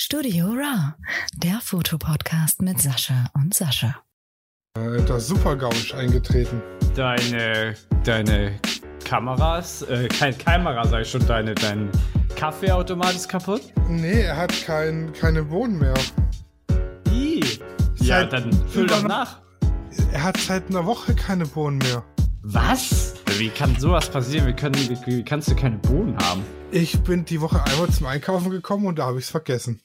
Studio Raw, der Fotopodcast mit Sascha und Sascha. Da ist Supergausch eingetreten. Deine, deine Kameras, äh, kein Kamera, sag ich schon, deine, dein Kaffeeautomat ist kaputt? Nee, er hat kein, keine Bohnen mehr. Ih. Ja, Seit dann füll doch nach. Er hat seit einer Woche keine Bohnen mehr. Was? Wie kann sowas passieren? Wie, können, wie, wie kannst du keine Bohnen haben? Ich bin die Woche einmal zum Einkaufen gekommen und da habe ich es vergessen.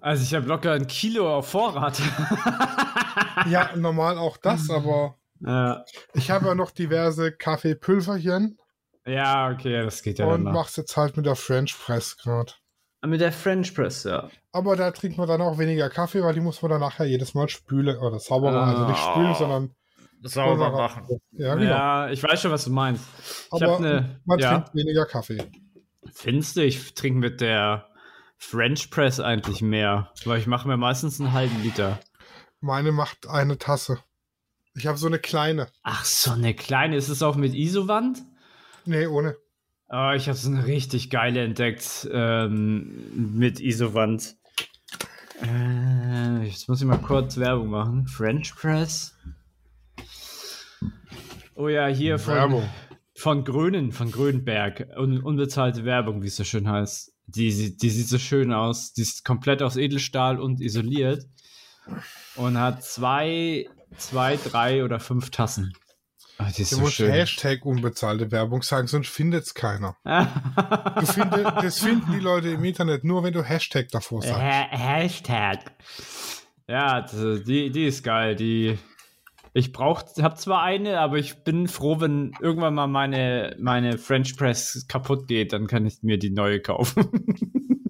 Also ich habe locker ein Kilo auf Vorrat. Ja, normal auch das, aber ja. ich habe ja noch diverse Kaffeepülverchen ja, okay, das geht ja und dann noch. mach's jetzt halt mit der French Press gerade. Mit der French Press, ja. Aber da trinkt man dann auch weniger Kaffee, weil die muss man dann nachher jedes Mal spülen oder sauberer, also nicht spülen, sondern Sauber machen. Ja, genau. Ja, ich weiß schon, was du meinst. Ich aber hab ne, man ja. trinkt weniger Kaffee. Findest du, ich trinke mit der French Press eigentlich mehr, weil ich mache mir meistens einen halben Liter. Meine macht eine Tasse. Ich habe so eine kleine. Ach, so eine kleine. Ist es auch mit Isowand? Nee, ohne. Oh, ich habe so eine richtig geile entdeckt ähm, mit Isowand. Äh, jetzt muss ich mal kurz Werbung machen. French Press. Oh ja, hier von, Werbung. von Grönen, von Grönberg. Un, unbezahlte Werbung, wie es so schön heißt. Die, die sieht so schön aus. Die ist komplett aus Edelstahl und isoliert. Und hat zwei, zwei, drei oder fünf Tassen. Ah, die ist Du so musst schön. Hashtag unbezahlte Werbung sagen, sonst findet's keiner. Du finde, das finden die Leute im Internet nur, wenn du Hashtag davor sagst. Ha Hashtag. Ja, die, die ist geil. Die, ich brauch, hab zwar eine, aber ich bin froh, wenn irgendwann mal meine, meine French Press kaputt geht, dann kann ich mir die neue kaufen.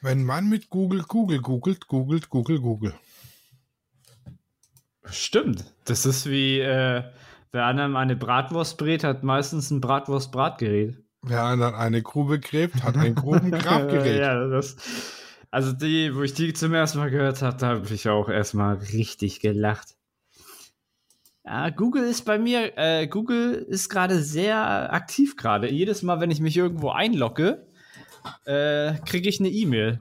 Wenn man mit Google Google googelt, googelt Google Google. Stimmt. Das ist wie, äh, wer einem eine Bratwurst brät, hat meistens ein Bratwurst-Bratgerät. Wer dann eine Grube gräbt, hat ein Grubengrabgerät. ja, das, also die, wo ich die zum ersten Mal gehört habe, da habe ich auch erstmal richtig gelacht. Ja, Google ist bei mir, äh, Google ist gerade sehr aktiv gerade. Jedes Mal, wenn ich mich irgendwo einlogge, äh, kriege ich eine E-Mail.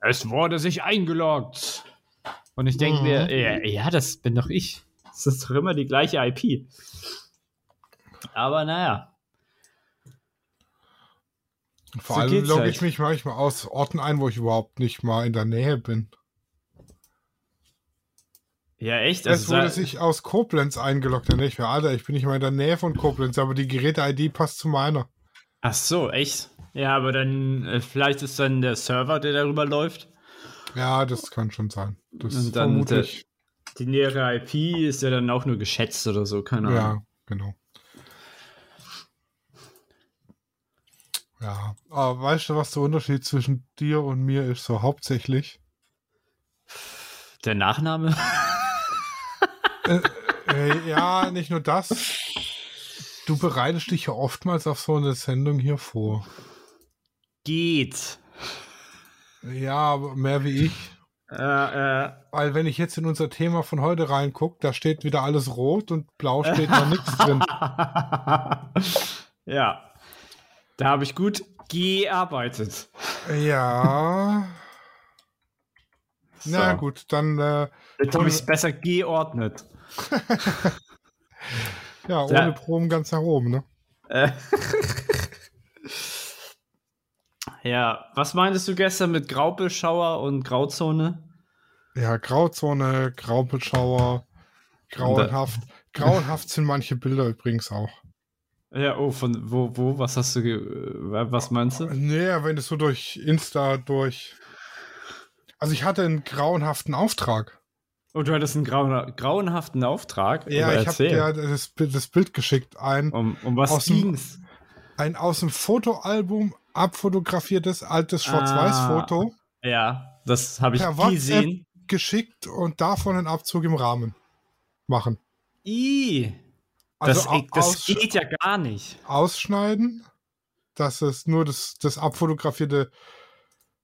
Es wurde sich eingeloggt. Und ich denke Mhm. mir, ja, ja, das bin doch ich. Das ist doch immer die gleiche IP. Aber naja. Vor So allem logge halt. ich mich manchmal aus Orten ein, wo ich überhaupt nicht mal in der Nähe bin. Ja, echt? Es Also, wurde sa- sich aus Koblenz eingeloggt. Dann ich mir, Alter, ich bin nicht mal in der Nähe von Koblenz, aber die Geräte-ID passt zu meiner. Ach so, echt? Ja, aber dann, äh, vielleicht ist dann der Server, der darüber läuft. Ja, das kann schon sein. Das Und dann vermutlich. Die nähere IP ist ja dann auch nur geschätzt oder so, keine Ahnung. Ja, genau. Ja, aber weißt du, was der Unterschied zwischen dir und mir ist? So hauptsächlich. Der Nachname? Äh, ja, nicht nur das. Du bereitest dich ja oftmals auf so eine Sendung hier vor. Geht. Ja, aber mehr wie ich. Äh, äh, Weil wenn ich jetzt in unser Thema von heute reingucke, da steht wieder alles rot und blau steht noch nichts drin. ja. Da habe ich gut gearbeitet. Ja. Na So. gut, dann äh, Jetzt habe ich es besser geordnet. ja, ohne Ja. Proben ganz nach oben, ne? Äh. ja, was meintest du gestern mit Graupelschauer und Grauzone? Ja, Grauzone, Graupelschauer, grauenhaft. Grauenhaft sind manche Bilder übrigens auch. Ja, oh, von wo, wo, was hast du, was meinst du? Naja, wenn du so durch Insta durch. Also ich hatte einen grauenhaften Auftrag. Oh, du hattest einen grauen, grauenhaften Auftrag? Ja, ich habe dir das, Bild- das Bild geschickt. Ein, Um, um was aus dem- ging's? ein aus dem Fotoalbum abfotografiertes altes Ah. Schwarz-Weiß-Foto Ja, das habe ich Per WhatsApp. gesehen. geschickt und davon einen Abzug im Rahmen machen. I, Also das, geht ja gar nicht. ausschneiden, dass es nur das, das abfotografierte,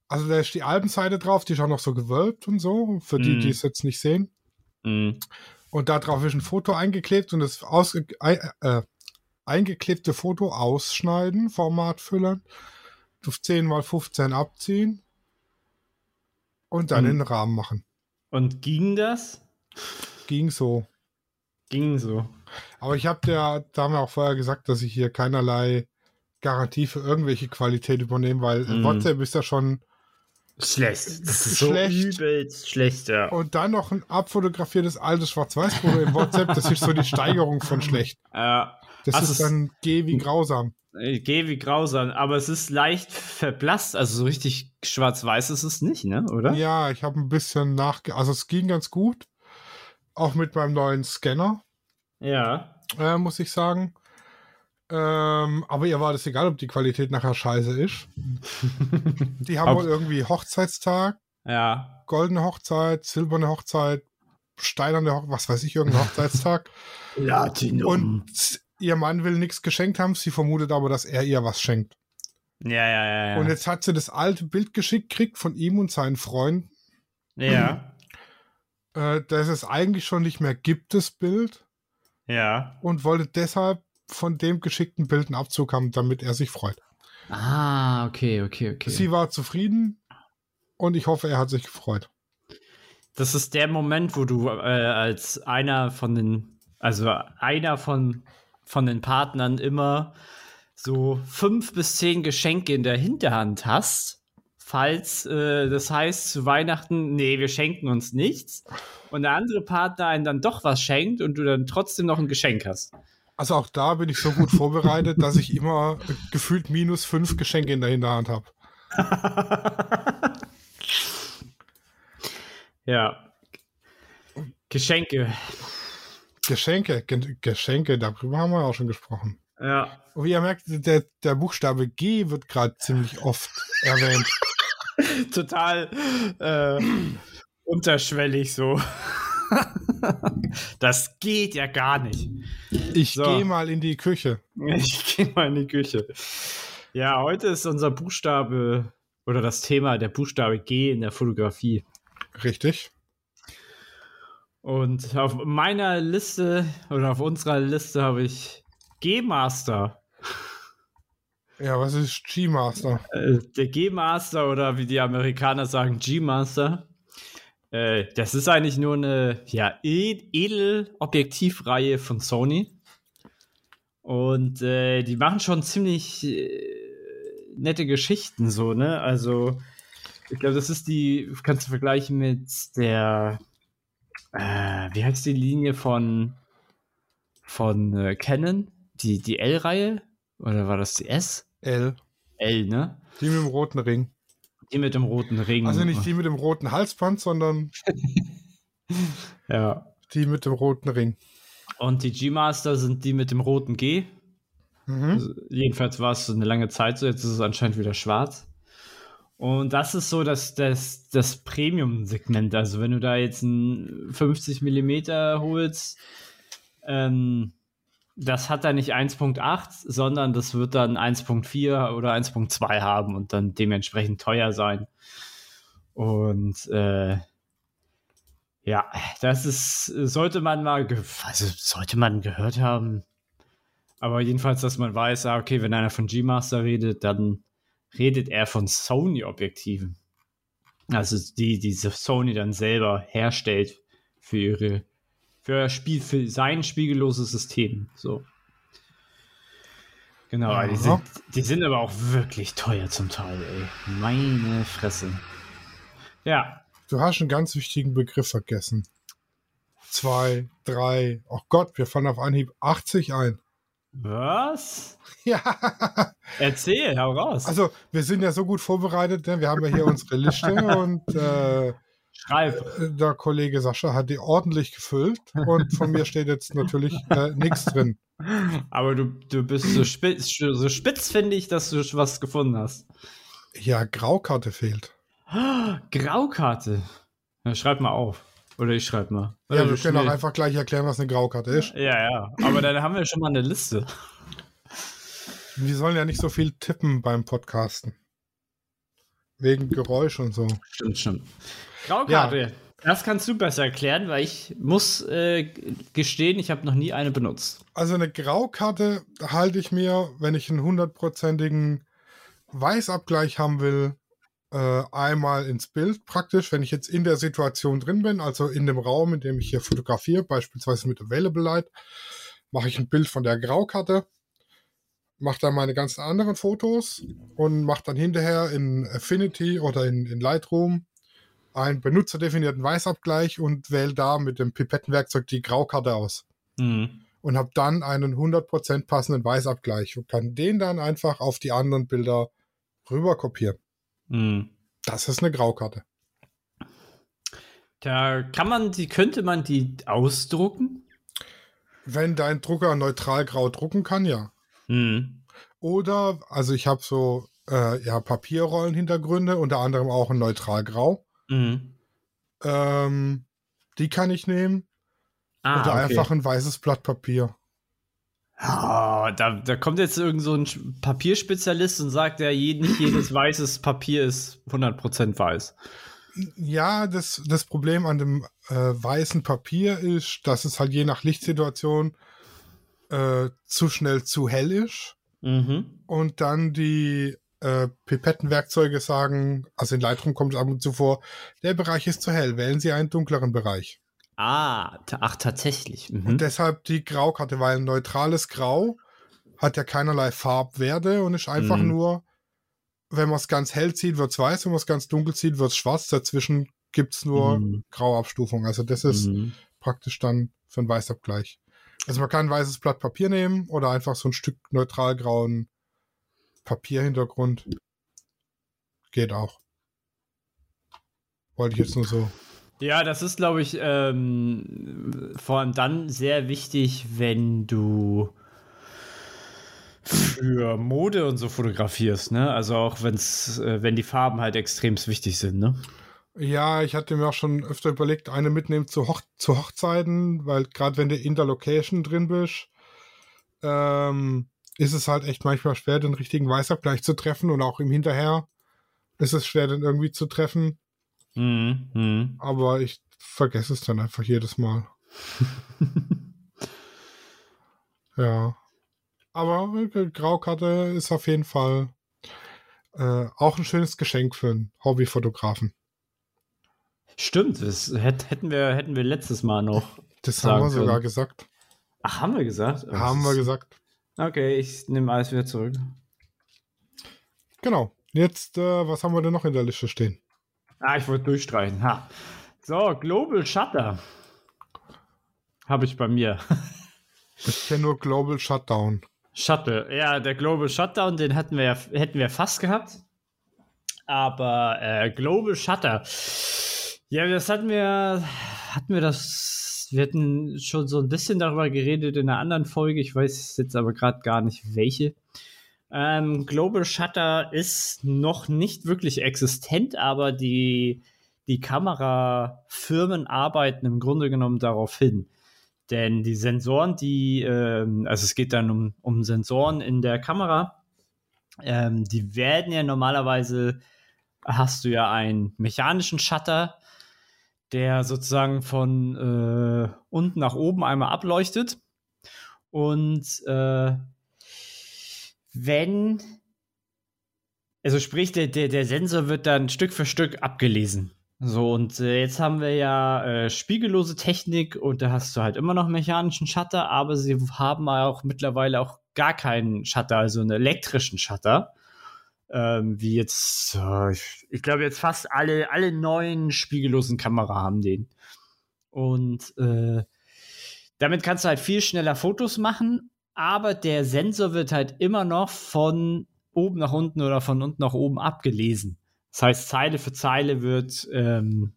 also da ist die Albenseite drauf, die ist auch noch so gewölbt und so, für die, Mhm. die es jetzt nicht sehen. Mhm. Und da drauf ist ein Foto eingeklebt und das ausge äh, eingeklebte Foto ausschneiden, Format füllen, auf 10 mal 15 abziehen und dann Mhm. in den Rahmen machen. Und ging das? Ging so. Ging so. Aber ich habe der Dame auch vorher gesagt, dass ich hier keinerlei Garantie für irgendwelche Qualität übernehme, weil Mhm. WhatsApp ist ja schon. Schlecht. Das ist Schlecht. so übelst schlecht, ja. Und dann noch ein abfotografiertes altes Schwarz-Weiß-Foto im WhatsApp, das ist so die Steigerung von schlecht. Ja. Das Also ist dann G wie grausam. Ich gehe wie grausam, aber es ist leicht verblasst, also so richtig schwarz-weiß ist es nicht, ne? Oder? Ja, ich habe ein bisschen nachge... Also es ging ganz gut. Auch mit meinem neuen Scanner, Ja. Äh, muss ich sagen. Ähm, aber ihr war das egal, ob die Qualität nachher scheiße ist. Die haben wohl irgendwie Hochzeitstag, Ja. goldene Hochzeit, silberne Hochzeit, steinerne Hochzeit, was weiß ich, irgendein Hochzeitstag. Platinum. Und ihr Mann will nichts geschenkt haben, sie vermutet aber, dass er ihr was schenkt. ja, ja, ja, ja. Und jetzt hat sie das alte Bild geschickt, kriegt von ihm und seinen Freunden, ja. äh, dass es eigentlich schon nicht mehr gibt, das Bild, Ja. und wollte deshalb von dem geschickten Bild einen Abzug haben, damit er sich freut. Ah, okay, okay, okay. Sie war zufrieden und ich hoffe, er hat sich gefreut. Das ist der Moment, wo du äh, als einer von den, also einer von, von den Partnern immer so fünf bis zehn Geschenke in der Hinterhand hast. Falls äh, das heißt zu Weihnachten, nee, wir schenken uns nichts. Und der andere Partner einen dann doch was schenkt und du dann trotzdem noch ein Geschenk hast. Also auch da bin ich so gut vorbereitet, dass ich immer gefühlt minus fünf Geschenke in der Hinterhand habe. Ja. Geschenke. Geschenke, Ge Geschenke, darüber haben wir auch schon gesprochen. Ja. Und wie ihr merkt, der, der Buchstabe G wird gerade ziemlich oft erwähnt. total äh, unterschwellig so. das geht ja gar nicht. Ich So. gehe mal in die Küche. Ich gehe mal in die Küche. Ja, heute ist unser Buchstabe oder das Thema der Buchstabe G in der Fotografie. Richtig. Und auf meiner Liste oder auf unserer Liste habe ich G-Master. Ja, was ist G-Master? Äh, der G-Master oder wie die Amerikaner sagen, G-Master. Äh, das ist eigentlich nur eine ja, ed- Edel-Objektivreihe von Sony. Und äh, die machen schon ziemlich äh, nette Geschichten so, ne? Also, ich glaube, das ist die, kannst du vergleichen mit der, äh, wie heißt die Linie von, von äh, Canon? Die, die L-Reihe? Oder war das die S? L. L, ne? Die mit dem roten Ring. Die mit dem roten Ring. Also nicht die mit dem roten Halsband, sondern Ja. die mit dem roten Ring. Und die G-Master sind die mit dem roten G. Mhm. Also, jedenfalls war es so eine lange Zeit so, jetzt ist es anscheinend wieder schwarz. Und das ist so das, das, das Premium-Segment. Also wenn du da jetzt ein 50 mm holst, ähm, das hat dann nicht 1.8, sondern das wird dann 1.4 oder 1.2 haben und dann dementsprechend teuer sein. Und äh, ja, das ist, sollte man mal, also sollte man gehört haben. Aber jedenfalls, dass man weiß, ah, okay, wenn einer von G-Master redet, dann redet er von Sony-Objektiven. Also die, diese Sony dann selber herstellt für ihre, für, Spiel, für sein spiegelloses System. So. Genau, die sind, die sind aber auch wirklich teuer zum Teil, ey. Meine Fresse. Ja, Du hast einen ganz wichtigen Begriff vergessen. Zwei, drei, oh Gott, wir fallen auf Anhieb 80 ein. was? Ja, Erzähl, hau raus. also wir sind ja so gut vorbereitet, denn wir haben ja hier unsere Liste und äh, Schreib. der Kollege Sascha hat die ordentlich gefüllt und von mir steht jetzt natürlich äh, nichts drin. Aber du, du bist so spitz, so spitz finde ich, dass du was gefunden hast. Ja, Graukarte fehlt. Graukarte. Ja, schreib mal auf. Oder ich schreib mal. Oder Ja, du wir können auch einfach gleich erklären, was eine Graukarte ist. Ja, ja. Aber dann haben wir schon mal eine Liste. Wir sollen ja nicht so viel tippen beim Podcasten. Wegen Geräusch und so. Stimmt, stimmt. Graukarte. Das kannst du besser erklären, weil ich muss äh, gestehen, ich habe noch nie eine benutzt. Also eine Graukarte halte ich mir, wenn ich einen hundertprozentigen Weißabgleich haben will, äh, einmal ins Bild praktisch, wenn ich jetzt in der Situation drin bin, also in dem Raum, in dem ich hier fotografiere, beispielsweise mit Available Light, mache ich ein Bild von der Graukarte, mache dann meine ganzen anderen Fotos und mache dann hinterher in Affinity oder in, in Lightroom einen benutzerdefinierten Weißabgleich und wähle da mit dem Pipettenwerkzeug die Graukarte aus. Mhm. Und habe dann einen 100% passenden Weißabgleich und kann den dann einfach auf die anderen Bilder rüber kopieren. Mhm. Das ist eine Graukarte. Da kann man die, könnte man die ausdrucken? Wenn dein Drucker neutral grau drucken kann, ja. Mhm. Oder, also ich habe so äh, ja, Papierrollenhintergründe, unter anderem auch ein neutral grau. Mhm. Ähm, die kann ich nehmen. Ah, oder okay. einfach ein weißes Blatt Papier. Ah, da, da kommt jetzt irgend so ein Papierspezialist und sagt, ja, nicht jedes weißes Papier ist 100% weiß. Ja, das, das Problem an dem äh, weißen Papier ist, dass es halt je nach Lichtsituation äh, zu schnell zu hell ist. Mhm. Und dann die äh, Pipettenwerkzeuge sagen, also in Lightroom kommt es ab und zu vor, der Bereich ist zu hell, wählen Sie einen dunkleren Bereich. Ah, ach, tatsächlich. Mhm. Und deshalb die Graukarte, weil ein neutrales Grau hat ja keinerlei Farbwerte und ist einfach Mhm. nur, wenn man es ganz hell zieht, wird es weiß, wenn man es ganz dunkel zieht, wird es schwarz. Dazwischen gibt es nur Mhm. Grauabstufung. Also das ist Mhm. praktisch dann für einen Weißabgleich. Also man kann ein weißes Blatt Papier nehmen oder einfach so ein Stück neutral grauen Papierhintergrund. Geht auch. Wollte ich jetzt nur so. Ja, das ist, glaube ich, ähm, vor allem dann sehr wichtig, wenn du für Mode und so fotografierst, ne? Also auch wenn's, äh, wenn die Farben halt extrem wichtig sind, ne? Ja, ich hatte mir auch schon öfter überlegt, eine mitnehmen zu, Hoch zu Hochzeiten, weil gerade wenn du in der Location drin bist, ähm, ist es halt echt manchmal schwer, den richtigen Weißabgleich zu treffen und auch im Hinterher ist es schwer, den irgendwie zu treffen. Mhm. Mhm. Aber ich vergesse es dann einfach jedes Mal. Ja. Aber äh, Graukarte ist auf jeden Fall äh, auch ein schönes Geschenk für einen Hobbyfotografen. Stimmt, das hätt, hätten, wir, hätten wir letztes Mal noch. Das haben wir sogar können. gesagt. Ach, haben wir gesagt? Oh, Haben das wir gesagt. Okay, ich nehme alles wieder zurück. Genau. Jetzt, äh, was haben wir denn noch in der Liste stehen? Ah, ich wollte durchstreichen. Ha. So, Global Shutter. Habe ich bei mir. Ich kenne nur Global Shutdown. Shuttle. Ja, der Global Shutdown, den hatten wir, hätten wir fast gehabt. Aber äh, Global Shutter. Ja, das hatten wir, hatten wir das, wir hatten schon so ein bisschen darüber geredet in einer anderen Folge. Ich weiß jetzt aber gerade gar nicht welche. Ähm, Global Shutter ist noch nicht wirklich existent, aber die, die Kamerafirmen arbeiten im Grunde genommen darauf hin. Denn die Sensoren, die, ähm, also es geht dann um, um Sensoren in der Kamera, ähm, die werden ja normalerweise, hast du ja einen mechanischen Shutter, der sozusagen von äh, unten nach oben einmal ableuchtet. Und äh, wenn, also sprich, der, der, der Sensor wird dann Stück für Stück abgelesen. So, und äh, jetzt haben wir ja äh, spiegellose Technik und da hast du halt immer noch mechanischen Shutter, aber sie haben auch mittlerweile auch gar keinen Shutter, also einen elektrischen Shutter. Ähm, wie jetzt, äh, ich, ich glaube jetzt fast alle, alle neuen spiegellosen Kamera haben den. Und äh, damit kannst du halt viel schneller Fotos machen, aber der Sensor wird halt immer noch von oben nach unten oder von unten nach oben abgelesen. Das heißt, Zeile für Zeile wird ähm,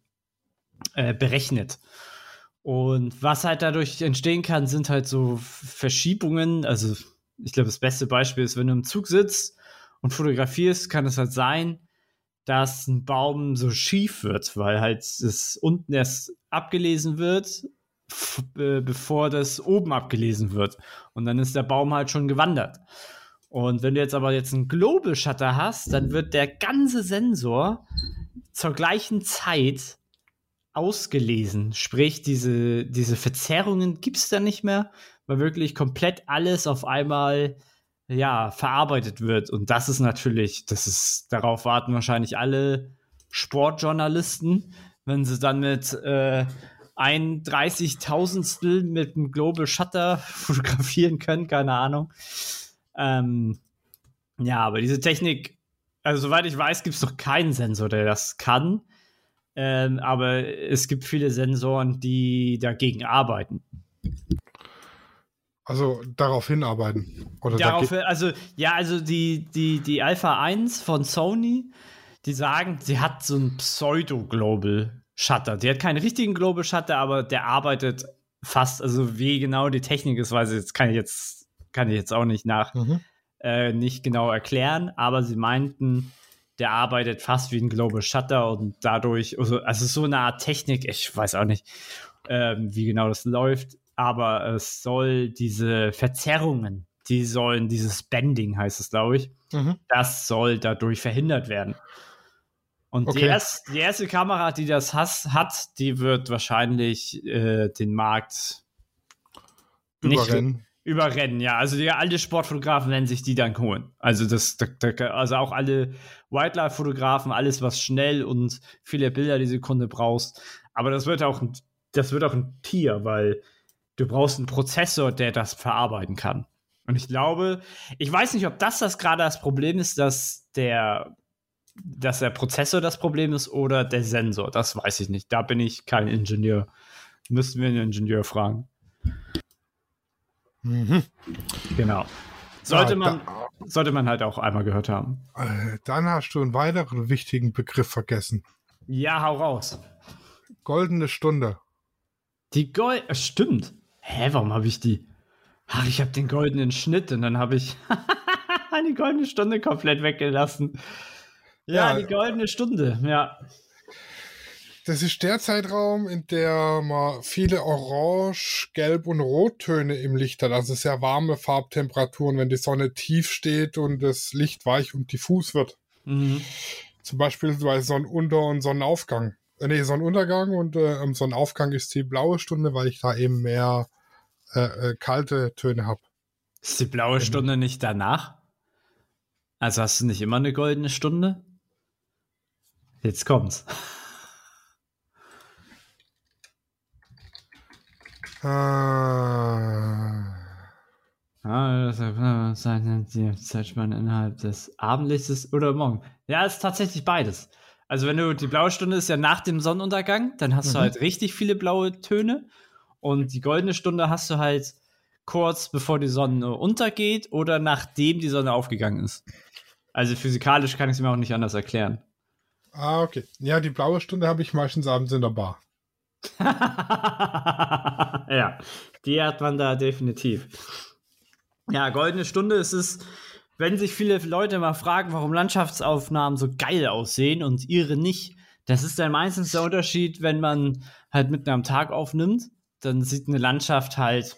äh, berechnet. Und was halt dadurch entstehen kann, sind halt so Verschiebungen. Also, ich glaube, das beste Beispiel ist, wenn du im Zug sitzt und fotografierst, kann es halt sein, dass ein Baum so schief wird, weil halt es unten erst abgelesen wird, äh, bevor das oben abgelesen wird. Und dann ist der Baum halt schon gewandert. Und wenn du jetzt aber jetzt einen Global Shutter hast, dann wird der ganze Sensor zur gleichen Zeit ausgelesen. Sprich, diese, diese Verzerrungen gibt es dann nicht mehr, weil wirklich komplett alles auf einmal ja, verarbeitet wird. Und das ist natürlich, das ist, darauf warten wahrscheinlich alle Sportjournalisten, wenn sie dann mit äh, ein Dreißigtausendstel mit einem Global Shutter fotografieren können, keine Ahnung. Ähm, ja, aber diese Technik, also soweit ich weiß, gibt es noch keinen Sensor, der das kann. Ähm, aber es gibt viele Sensoren, die dagegen arbeiten. Also darauf hinarbeiten. Oder darauf, also, ja, also die, die, die Alpha 1 von Sony, die sagen, sie hat so einen Pseudo-Global Shutter. Die hat keinen richtigen Global Shutter, aber der arbeitet fast, also wie genau die Technik ist, weiß ich jetzt, kann ich jetzt, kann ich jetzt auch nicht nach, mhm. äh, nicht genau erklären, aber sie meinten, der arbeitet fast wie ein Global Shutter und dadurch, also, also so eine Art Technik, ich weiß auch nicht, ähm, wie genau das läuft, aber es soll diese Verzerrungen, die sollen, dieses Bending heißt es, glaube ich, mhm. das soll dadurch verhindert werden. Und okay. die, erst, die, erste Kamera, die das has, hat, die wird wahrscheinlich äh, den Markt überrennen. Nicht, überrennen, ja. Also die, alle Sportfotografen werden sich die dann holen. Also das, da, da, also auch alle Wildlife-Fotografen, alles was schnell und viele Bilder die Sekunde brauchst. Aber das wird auch, das wird auch ein Tier, weil du brauchst einen Prozessor, der das verarbeiten kann. Und ich glaube, ich weiß nicht, ob das das gerade das Problem ist, dass der dass der Prozessor das Problem ist oder der Sensor. Das weiß ich nicht. Da bin ich kein Ingenieur. Müssten wir einen Ingenieur fragen. Mhm. Genau. Sollte, ja, man, da, sollte man halt auch einmal gehört haben. Äh, dann hast du einen weiteren wichtigen Begriff vergessen. Ja, hau raus. Goldene Stunde. Die Gold. Äh, stimmt. Hä, warum habe ich die? Ach, ich habe den goldenen Schnitt und dann habe ich die goldene Stunde komplett weggelassen. Ja, ja, die goldene Stunde, ja. Das ist der Zeitraum, in der man viele Orange, Gelb und Rottöne im Licht hat. Also sehr warme Farbtemperaturen, wenn die Sonne tief steht und das Licht weich und diffus wird. Mhm. Zum Beispiel bei Sonnenunter- und Sonnenaufgang. Äh, nee, Sonnenuntergang und äh, Sonnenaufgang ist die blaue Stunde, weil ich da eben mehr äh, äh, kalte Töne habe. Ist die blaue Stunde nicht danach? Also hast du nicht immer eine goldene Stunde? Jetzt kommt's. Ah. Ah, zeichnet die Zeitspanne innerhalb des Abendlichtes oder morgen. Ja, ist tatsächlich beides. Also wenn du die blaue Stunde ist ja nach dem Sonnenuntergang, dann hast mhm. du halt richtig viele blaue Töne und die goldene Stunde hast du halt kurz bevor die Sonne untergeht oder nachdem die Sonne aufgegangen ist. Also physikalisch kann ich es mir auch nicht anders erklären. Ah, okay. Ja, die blaue Stunde habe ich meistens abends in der Bar. ja, die hat man da definitiv. Ja, goldene Stunde ist es, wenn sich viele Leute mal fragen, warum Landschaftsaufnahmen so geil aussehen und ihre nicht. Das ist dann meistens der Unterschied, wenn man halt mitten am Tag aufnimmt, dann sieht eine Landschaft halt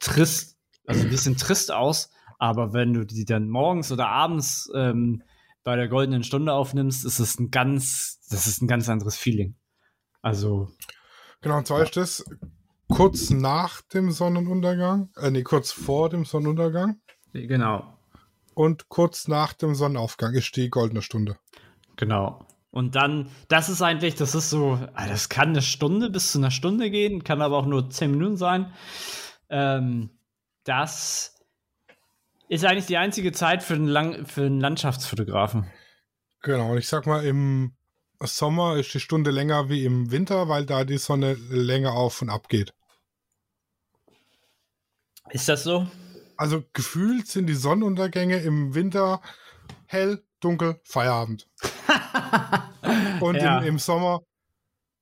trist, also ein bisschen trist aus. Aber wenn du die dann morgens oder abends ähm, bei der goldenen Stunde aufnimmst, ist es ein ganz, das ist ein ganz anderes Feeling. Also. Genau, und zwar ja. ist das kurz nach dem Sonnenuntergang, äh, nee, kurz vor dem Sonnenuntergang. Genau. Und kurz nach dem Sonnenaufgang ist die goldene Stunde. Genau. Und dann, das ist eigentlich, das ist so, ah, das kann eine Stunde bis zu einer Stunde gehen, kann aber auch nur zehn Minuten sein. Ähm, das ist eigentlich die einzige Zeit für einen, Lang für einen Landschaftsfotografen. Genau, und ich sag mal, im Sommer ist die Stunde länger wie im Winter, weil da die Sonne länger auf und ab geht. Ist das so? Also gefühlt sind die Sonnenuntergänge im Winter hell, dunkel, Feierabend. und ja. im, im Sommer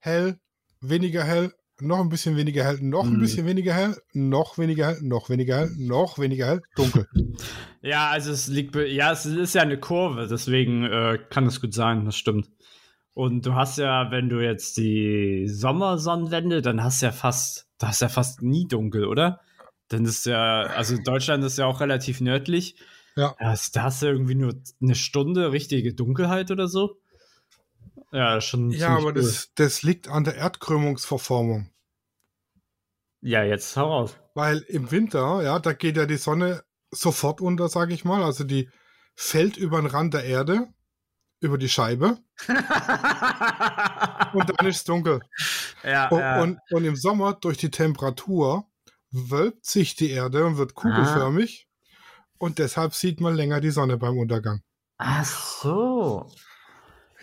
hell, weniger hell, noch ein bisschen weniger hell, noch ein mhm. bisschen weniger hell, noch weniger hell, noch weniger hell, noch weniger hell, dunkel. Ja, also es liegt, ja, es ist ja eine Kurve, deswegen äh, kann es gut sein, das stimmt. Und du hast ja, wenn du jetzt die Sommersonnenwende, dann hast du ja fast, da hast ja fast nie dunkel, oder? Dann ist ja, also Deutschland ist ja auch relativ nördlich. Ja. Da hast du irgendwie nur eine Stunde richtige Dunkelheit oder so. Ja, schon. Ja, aber cool. das, das liegt an der Erdkrümmungsverformung. Ja, jetzt hau raus. Weil im Winter, ja, da geht ja die Sonne sofort unter, sage ich mal. Also die fällt über den Rand der Erde, über die Scheibe und dann ist es dunkel. ja, Und, ja. und, und im Sommer durch die Temperatur wölbt sich die Erde und wird kugelförmig. Und deshalb sieht man länger die Sonne beim Untergang. Ach so.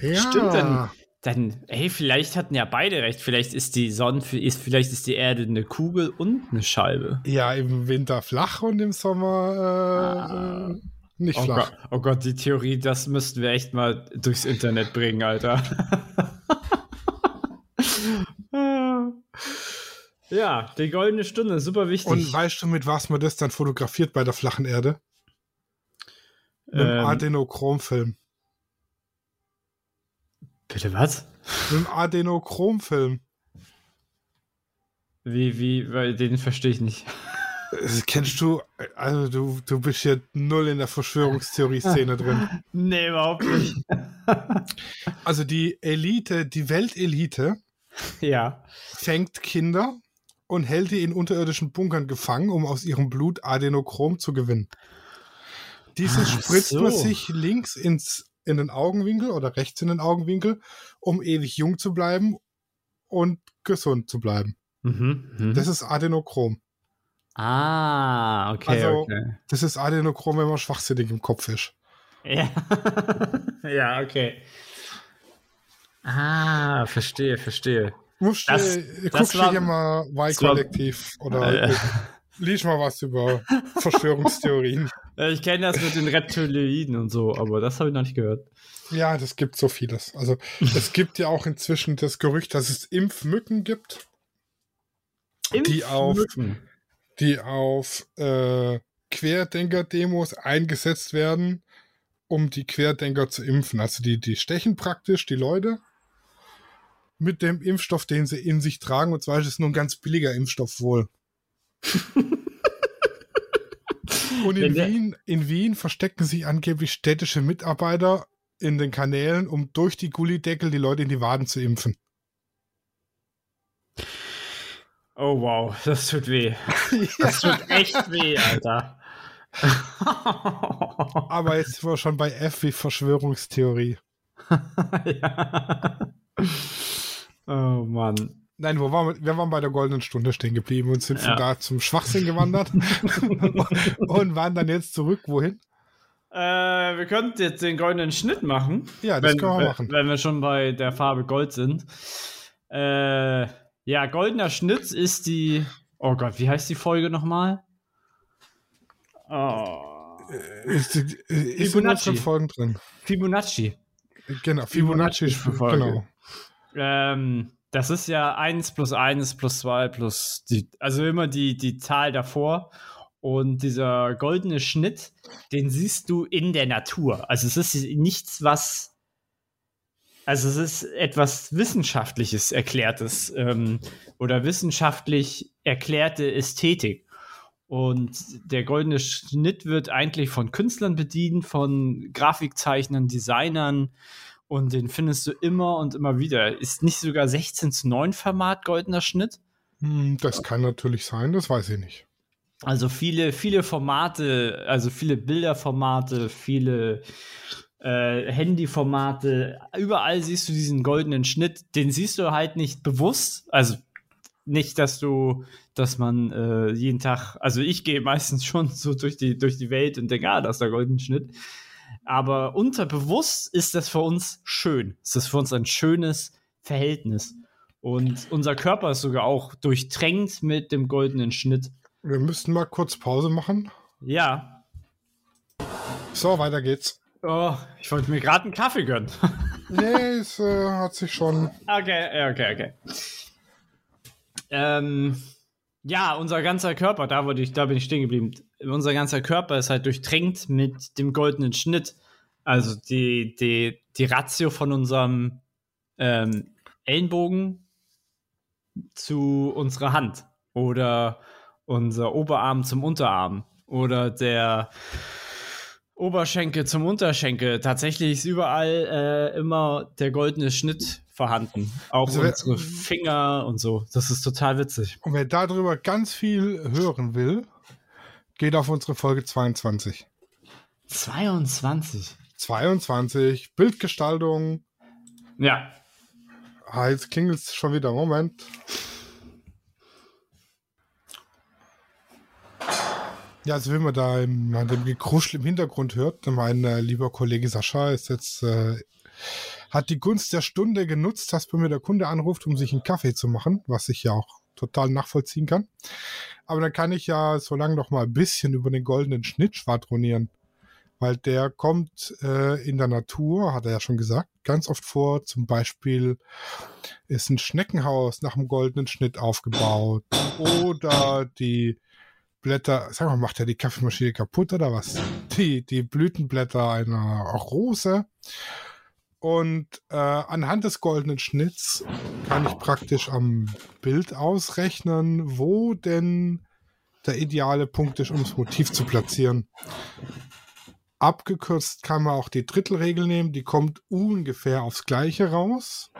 Ja. Stimmt, dann- Dann, hey, vielleicht hatten ja beide recht. Vielleicht ist die Sonne, ist, vielleicht ist die Erde eine Kugel und eine Scheibe. Ja, im Winter flach und im Sommer äh, Ah. nicht Oh flach. Gott, oh Gott, die Theorie, das müssten wir echt mal durchs Internet bringen, Alter. ja, die goldene Stunde, super wichtig. Und weißt du, mit was man das dann fotografiert bei der flachen Erde? Mit Ähm. Adenochromfilm. Bitte was? Mit dem Adenochromfilm. Wie, wie, weil den verstehe ich nicht. Das kennst du, also du, du bist hier null in der Verschwörungstheorie-Szene drin. Nee, überhaupt nicht. Also die Elite, die Weltelite ja. fängt Kinder und hält die in unterirdischen Bunkern gefangen, um aus ihrem Blut Adenochrom zu gewinnen. Dieses Ach spritzt so. man sich links ins, in den Augenwinkel oder rechts in den Augenwinkel, um ewig jung zu bleiben und gesund zu bleiben. Mhm. mhm. Das ist Adenochrom. ah, okay, Also- okay. Das ist Adenochrom, wenn man schwachsinnig im Kopf ist. Ja. ja, okay. Ah, verstehe, verstehe. Musst Das- du, das guckst du war- hier mal Y-Kollektiv oder Äh. lies mal was über Verschwörungstheorien. Äh, Ich kenne das mit den Reptiloiden und so, aber das habe ich noch nicht gehört. Ja, das gibt so vieles. Also es gibt ja auch inzwischen das Gerücht, dass es Impfmücken gibt, Die auf- Impfmücken. die auf äh, Querdenker-Demos eingesetzt werden, um die Querdenker zu impfen. Also die, die stechen praktisch die Leute mit dem Impfstoff, den sie in sich tragen. Und zwar ist es nur ein ganz billiger Impfstoff wohl. Und in Wien, in Wien verstecken sich angeblich städtische Mitarbeiter in den Kanälen, um durch die Gullideckel die Leute in die Waden zu impfen. Oh wow, das tut weh. Das tut echt weh, Alter. Aber jetzt sind wir schon bei F wie Verschwörungstheorie. ja. Oh Mann. Nein, wo waren wir? Wir waren bei der goldenen Stunde stehen geblieben und sind von Ja. da zum Schwachsinn gewandert und waren dann jetzt zurück. Wohin? Äh, wir könnten jetzt den goldenen Schnitt machen. Ja, das wenn, können wir machen. Wenn wir schon bei der Farbe Gold sind. Äh, ja, goldener Schnitt ist die. Oh Gott, wie heißt die Folge nochmal? Oh. Ist, ist in Fibonacci. Folgen drin. Fibonacci. Genau, Fibonacci ist Folge. genau. Ähm, das ist ja 1 plus 1 plus 2 plus die, also immer die, die Zahl davor. Und dieser goldene Schnitt, den siehst du in der Natur. Also es ist nichts, was. Also es ist etwas Wissenschaftliches Erklärtes ähm, oder wissenschaftlich erklärte Ästhetik. Und der goldene Schnitt wird eigentlich von Künstlern bedient, von Grafikzeichnern, Designern, und den findest du immer und immer wieder. Ist nicht sogar 16 zu 9 Format goldener Schnitt? Hm, Das kann natürlich sein, das weiß ich nicht. Also viele, viele Formate, also viele Bilderformate, viele äh, Handyformate. Überall siehst du diesen goldenen Schnitt. Den siehst du halt nicht bewusst. Also nicht, dass du, dass man äh, jeden Tag, also ich gehe meistens schon so durch die, durch die Welt und denke, ah, das ist der goldene Schnitt. Aber unterbewusst ist das für uns schön. Es ist für uns ein schönes Verhältnis. Und unser Körper ist sogar auch durchtränkt mit dem goldenen Schnitt. Wir müssten mal kurz Pause machen. Ja. So, weiter geht's. Oh, ich wollte mir gerade einen Kaffee gönnen. Nee, es äh, hat sich schon. okay, okay, okay. Ähm, ja, unser ganzer Körper, da, wurde ich, da bin ich stehen geblieben. Unser ganzer Körper ist halt durchtränkt mit dem goldenen Schnitt. Also die, die, die Ratio von unserem ähm, Ellenbogen zu unserer Hand oder unser Oberarm zum Unterarm oder der Oberschenkel zum Unterschenkel. Tatsächlich ist überall äh, immer der goldene Schnitt vorhanden. Auch Also wer- unsere Finger und so. Das ist total witzig. Und wer darüber ganz viel hören will, geht auf unsere Folge 22. 22. 22, Bildgestaltung. Ja. Ah, jetzt klingelt es schon wieder. Moment. Ja, also wenn man da im, an dem Gekruschel im Hintergrund hört, mein äh, lieber Kollege Sascha ist jetzt, äh, hat die Gunst der Stunde genutzt, dass bei mir der Kunde anruft, um sich einen Kaffee zu machen, was ich ja auch total nachvollziehen kann. Aber dann kann ich ja so lange noch mal ein bisschen über den goldenen Schnitt schwadronieren. Weil der kommt äh, in der Natur, hat er ja schon gesagt, ganz oft vor. Zum Beispiel ist ein Schneckenhaus nach dem goldenen Schnitt aufgebaut. Oder die Blätter, sag mal, macht er die Kaffeemaschine kaputt oder was? Die, die Blütenblätter einer Rose. Und äh, anhand des goldenen Schnitts kann ich praktisch am Bild ausrechnen, wo denn der ideale Punkt ist, um das Motiv zu platzieren. Abgekürzt kann man auch die Drittelregel nehmen, die kommt ungefähr aufs Gleiche raus.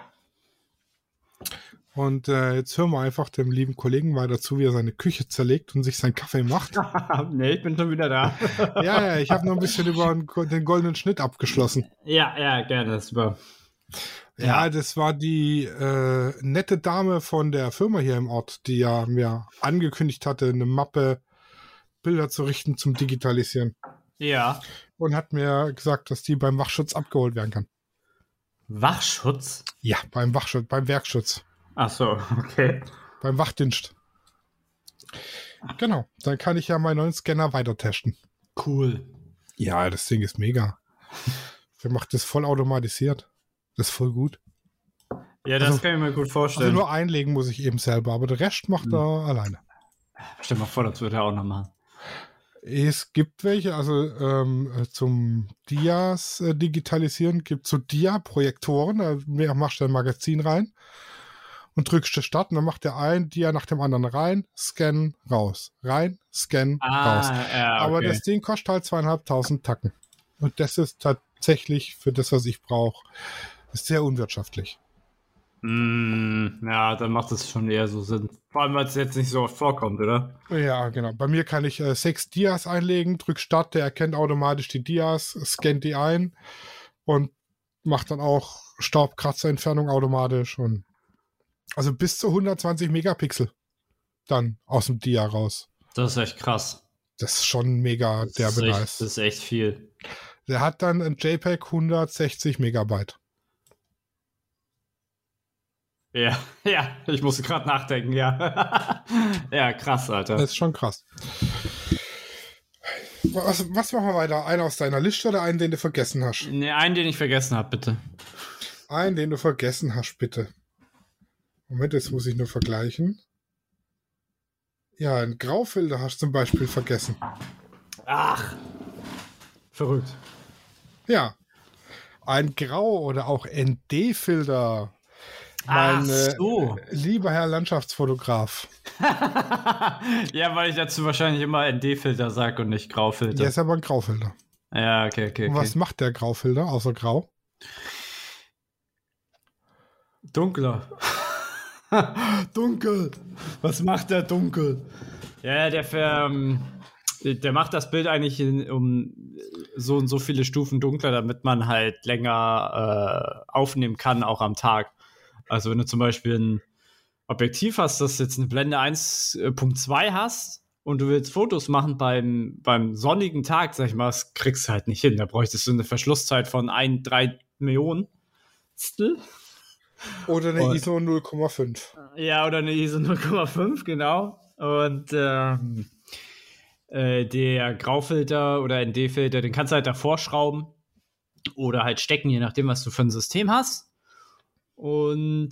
Und äh, jetzt hören wir einfach dem lieben Kollegen weiter zu, wie er seine Küche zerlegt und sich seinen Kaffee macht. nee, ich bin schon wieder da. ja, ja, ich habe noch ein bisschen über den goldenen Schnitt abgeschlossen. Ja, ja, gerne, super. Ja, ja, das war die äh, nette Dame von der Firma hier im Ort, die ja mir angekündigt hatte, eine Mappe Bilder zu richten zum Digitalisieren. Ja. Und hat mir gesagt, dass die beim Wachschutz abgeholt werden kann. Wachschutz? Ja, beim Wachschutz, beim Werkschutz. Ach so, okay. Beim Wachdienst. Genau, dann kann ich ja meinen neuen Scanner weiter testen. Cool. Ja, das Ding ist mega. Wer macht das voll automatisiert? Das ist voll gut. Ja, das also, kann ich mir gut vorstellen. Also nur einlegen muss ich eben selber, aber der Rest macht hm. er alleine. Stell dir mal vor, das würde er auch noch machen. Es gibt welche, also ähm, zum Dias äh, digitalisieren gibt es so Dia-Projektoren, da machst du ein Magazin rein und drückst du Start und dann macht der ein Dia nach dem anderen rein, scan, raus, rein, scan, ah, raus. Ja, okay. Aber das Ding kostet halt zweieinhalbtausend Tacken. Und das ist tatsächlich für das, was ich brauche, sehr unwirtschaftlich. Mm, ja, dann macht es schon eher so Sinn. Vor allem, weil es jetzt nicht so oft vorkommt, oder? Ja, genau. Bei mir kann ich äh, sechs Dias einlegen, drück Start, der erkennt automatisch die Dias, scannt die ein und macht dann auch Staubkratzerentfernung automatisch und also bis zu 120 Megapixel dann aus dem Dia raus. Das ist echt krass. Das ist schon mega der Beweis. Das ist echt viel. Der hat dann ein JPEG 160 Megabyte. Ja, ja, ich musste gerade nachdenken, ja. ja, krass, Alter. Das ist schon krass. Was, was machen wir weiter? Einen aus deiner Liste oder einen, den du vergessen hast? Ne, einen, den ich vergessen habe, bitte. Einen, den du vergessen hast, bitte. Moment, jetzt muss ich nur vergleichen. Ja, ein Graufilter hast du zum Beispiel vergessen. Ach, verrückt. Ja, ein Grau- oder auch ND-Filter. Mein so. äh, lieber Herr Landschaftsfotograf. ja, weil ich dazu wahrscheinlich immer ND-Filter sage und nicht Graufilter. Der ist aber ein Graufilter. Ja, okay, okay. Und was macht der Graufilter außer Grau? Dunkler. dunkel. Was macht der dunkel? Ja, der, ähm, der macht das Bild eigentlich in, um so und so viele Stufen dunkler, damit man halt länger äh, aufnehmen kann, auch am Tag. Also wenn du zum Beispiel ein Objektiv hast, das jetzt eine Blende 1.2 hast und du willst Fotos machen beim, beim sonnigen Tag, sag ich mal, das kriegst du halt nicht hin. Da bräuchtest du eine Verschlusszeit von 1, 3 Millionen. Oder eine und, ISO 0,5. Ja, oder eine ISO 0,5, genau. Und ähm, äh, der Graufilter oder ND-Filter, den kannst du halt davor schrauben oder halt stecken, je nachdem, was du für ein System hast. Und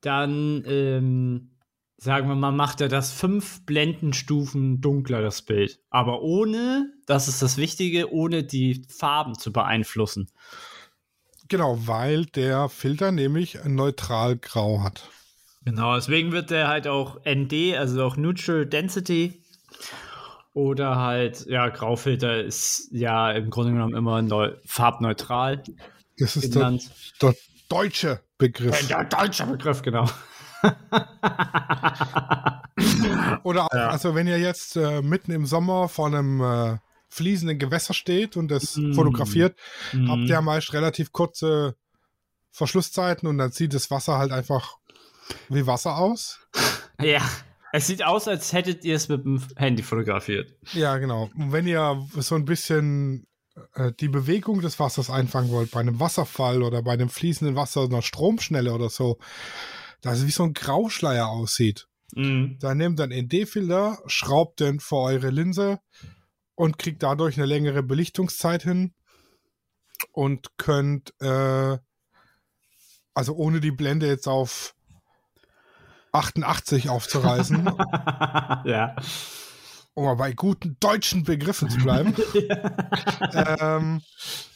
dann, ähm, sagen wir mal, macht er das fünf Blendenstufen dunkler, das Bild. Aber ohne, das ist das Wichtige, ohne die Farben zu beeinflussen. Genau, weil der Filter nämlich neutral grau hat. Genau, deswegen wird der halt auch ND, also auch Neutral Density oder halt, ja, Graufilter ist ja im Grunde genommen immer neu, farbneutral. Das ist der, der, deutsche Begriff. Der, der deutsche Begriff, genau. Oder auch, Ja. also wenn ihr jetzt äh, mitten im Sommer vor einem äh, fließenden Gewässer steht und das Mm. fotografiert, Mhm. habt ihr meist relativ kurze Verschlusszeiten und dann sieht das Wasser halt einfach wie Wasser aus. Ja. Es sieht aus, als hättet ihr es mit dem Handy fotografiert. Ja, genau. Und wenn ihr so ein bisschen äh, die Bewegung des Wassers einfangen wollt, bei einem Wasserfall oder bei einem fließenden Wasser, einer Stromschnelle oder so, dass es wie so ein Grauschleier aussieht, Mhm. dann nehmt einen ND-Filter, schraubt den vor eure Linse und kriegt dadurch eine längere Belichtungszeit hin und könnt, äh, also ohne die Blende jetzt auf 88 aufzureißen, ja. um mal bei guten deutschen Begriffen zu bleiben, ähm,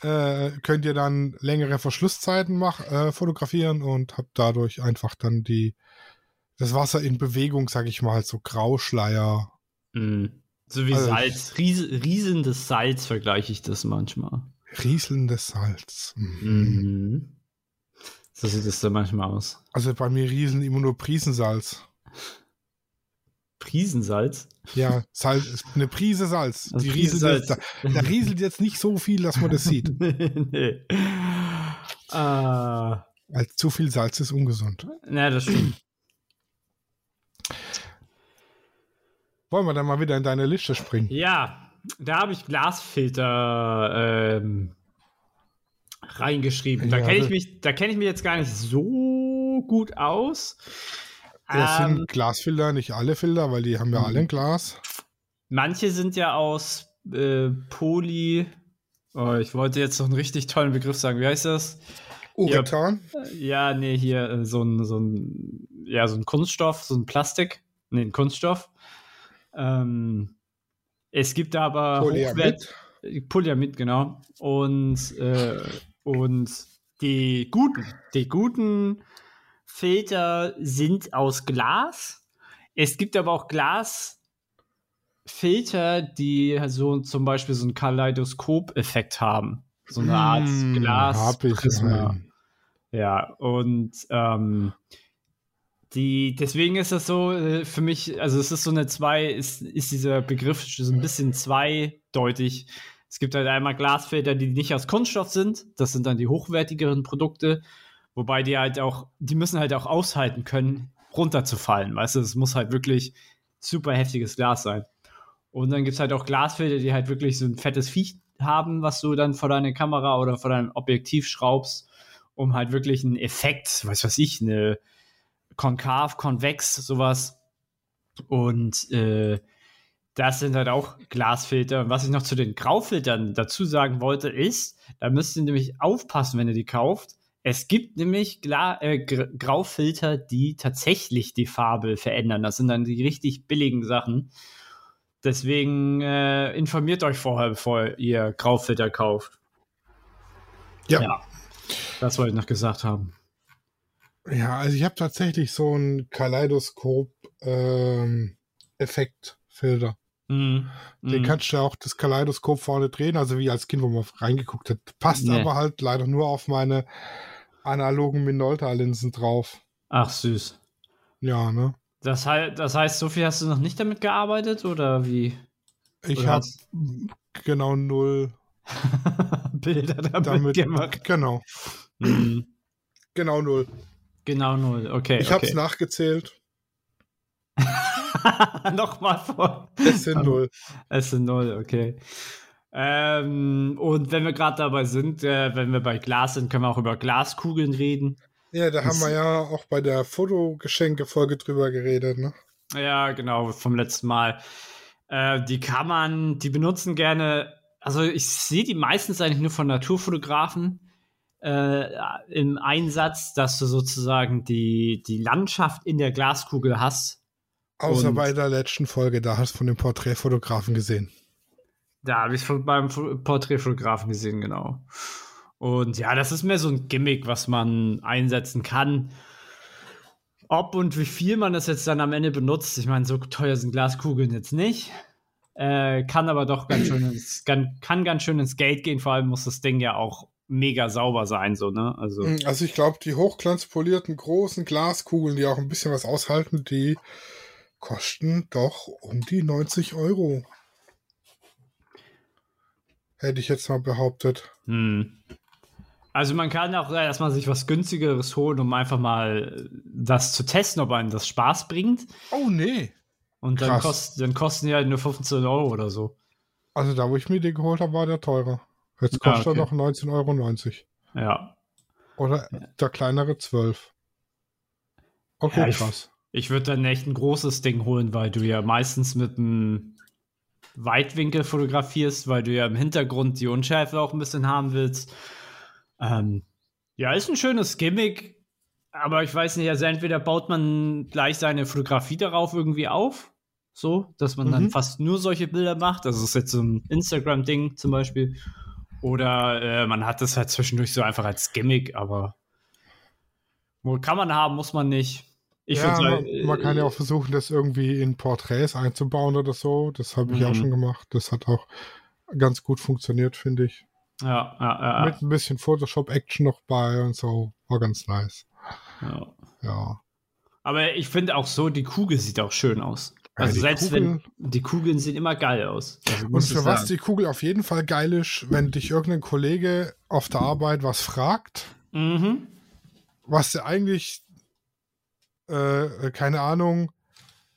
äh, könnt ihr dann längere Verschlusszeiten mach, äh, fotografieren und habt dadurch einfach dann die das Wasser in Bewegung, sag ich mal, so Grauschleier. Mhm. So wie Also- Salz. Ries riesendes Salz vergleiche ich das manchmal. Rieselndes Salz. Mhm. So sieht es dann manchmal aus. Also bei mir rieseln immer nur Prisensalz. Prisensalz? Ja, Salz, eine Prise Salz. Also Die rieselt jetzt, da, da rieselt jetzt nicht so viel, dass man das sieht. nee. Ah, Weil zu viel Salz ist ungesund. na, das stimmt. Wollen wir dann mal wieder in deine Liste springen? Ja, da habe ich Glasfilter ähm, reingeschrieben. Da Ja, kenne ich mich, da kenne ich mich jetzt gar nicht so gut aus. Das Ähm, sind Glasfilter, nicht alle Filter, weil die haben ja alle ein Glas. manche sind ja aus äh, Poly. Oh, ich wollte jetzt noch einen richtig tollen Begriff sagen. Wie heißt das? Urethan. Ja, nee, hier äh, so ein, so ein, ja, so ein Kunststoff, so ein Plastik. Nee, ein Kunststoff. Ähm, es gibt aber Polyamid. Hochwert- Polyamid, genau. Und, äh, und die guten, die guten Filter sind aus Glas. Es gibt aber auch Glasfilter, die so zum Beispiel so einen Kaleidoskop-Effekt haben. So eine Art Hm, Glas. Hab ich einen. Ja, und ähm, die, deswegen ist das so äh, für mich, also es ist so eine zwei, ist, ist dieser Begriff so ein bisschen zweideutig. Es gibt halt einmal Glasfilter, die nicht aus Kunststoff sind, das sind dann die hochwertigeren Produkte, wobei die halt auch, die müssen halt auch aushalten können, runterzufallen, weißt du, es muss halt wirklich super heftiges Glas sein. Und dann gibt es halt auch Glasfilter, die halt wirklich so ein fettes Viech haben, was du dann vor deine Kamera oder vor deinem Objektiv schraubst, um halt wirklich einen Effekt, weiß was ich, eine konkav, konvex, sowas. Und äh, das sind halt auch Glasfilter. Und was ich noch zu den Graufiltern dazu sagen wollte, ist, da müsst ihr nämlich aufpassen, wenn ihr die kauft. Es gibt nämlich Gla äh, Gr Graufilter, die tatsächlich die Farbe verändern. Das sind dann die richtig billigen Sachen. Deswegen äh, informiert euch vorher, bevor ihr Graufilter kauft. Ja. Ja. Das wollte ich noch gesagt haben. Ja, also ich habe tatsächlich so einen Kaleidoskop-Effekt-Filter. Mhm. Den Mhm. kannst du ja auch das Kaleidoskop vorne drehen, also wie als Kind, wo man reingeguckt hat. Passt Nee. aber halt leider nur auf meine analogen Minolta-Linsen drauf. Ach, süß. Ja, ne? Das, hei das heißt, Sophie, hast du noch nicht damit gearbeitet oder wie? Ich habe genau null Bilder damit, damit gemacht. Genau, Mhm. genau null. Genau null, okay. Ich habe es okay. nachgezählt. Nochmal vor. Es sind null. Es sind null, okay. Ähm, und wenn wir gerade dabei sind, äh, wenn wir bei Glas sind, können wir auch über Glaskugeln reden. Ja, da haben Das- wir ja auch bei der Fotogeschenke-Folge drüber geredet, ne? Ja, genau, vom letzten Mal. Äh, die kann man, die benutzen gerne, also ich sehe die meistens eigentlich nur von Naturfotografen äh, im Einsatz, dass du sozusagen die, die Landschaft in der Glaskugel hast. Außer Und- bei der letzten Folge, da hast du von dem Porträtfotografen gesehen. Da habe ich es beim Fo- Porträtfotografen gesehen, genau. Und ja, das ist mehr so ein Gimmick, was man einsetzen kann. Ob und wie viel man das jetzt dann am Ende benutzt, ich meine, so teuer sind Glaskugeln jetzt nicht. Äh, kann aber doch ganz schön ins, kann, kann ganz schön ins Geld gehen, vor allem muss das Ding ja auch mega sauber sein, so, ne? Also. Also ich glaube, die hochglanzpolierten großen Glaskugeln, die auch ein bisschen was aushalten, die kosten doch um die 90 Euro. Hätte ich jetzt mal behauptet. Hm. Also man kann auch erstmal sich was günstigeres holen, um einfach mal das zu testen, ob einem das Spaß bringt. Oh nee. Und dann, kost, dann kosten die halt nur 15 Euro oder so. Also da, wo ich mir den geholt habe, war der teurer. Jetzt kostet okay. er noch 19,90 Euro. Ja. Oder der kleinere 12. Okay, Ja, ich- krass. Ich würde dann echt ein großes Ding holen, weil du ja meistens mit einem Weitwinkel fotografierst, weil du ja im Hintergrund die Unschärfe auch ein bisschen haben willst. Ähm, ja, ist ein schönes Gimmick, aber ich weiß nicht, also entweder baut man gleich seine Fotografie darauf irgendwie auf, so, dass man dann Mhm. fast nur solche Bilder macht. Also das ist jetzt so ein Instagram-Ding zum Beispiel. Oder äh, man hat das halt zwischendurch so einfach als Gimmick, aber kann man haben, muss man nicht. Ich ja, man, man kann ja auch versuchen, das irgendwie in Porträts einzubauen oder so. Das habe ich auch Mhm. schon gemacht. Das hat auch ganz gut funktioniert, finde ich. Ja, ja, ja. Mit ein bisschen Photoshop-Action noch bei und so. War ganz nice. ja. Ja. Aber ich finde auch so, die Kugel sieht auch schön aus. Also die selbst Kugel- wenn die Kugeln sehen immer geil aus. Also Und für was sagen. die Kugel auf jeden Fall geil ist, wenn dich irgendein Kollege auf der Arbeit was fragt, Mhm. was der eigentlich, äh, keine Ahnung,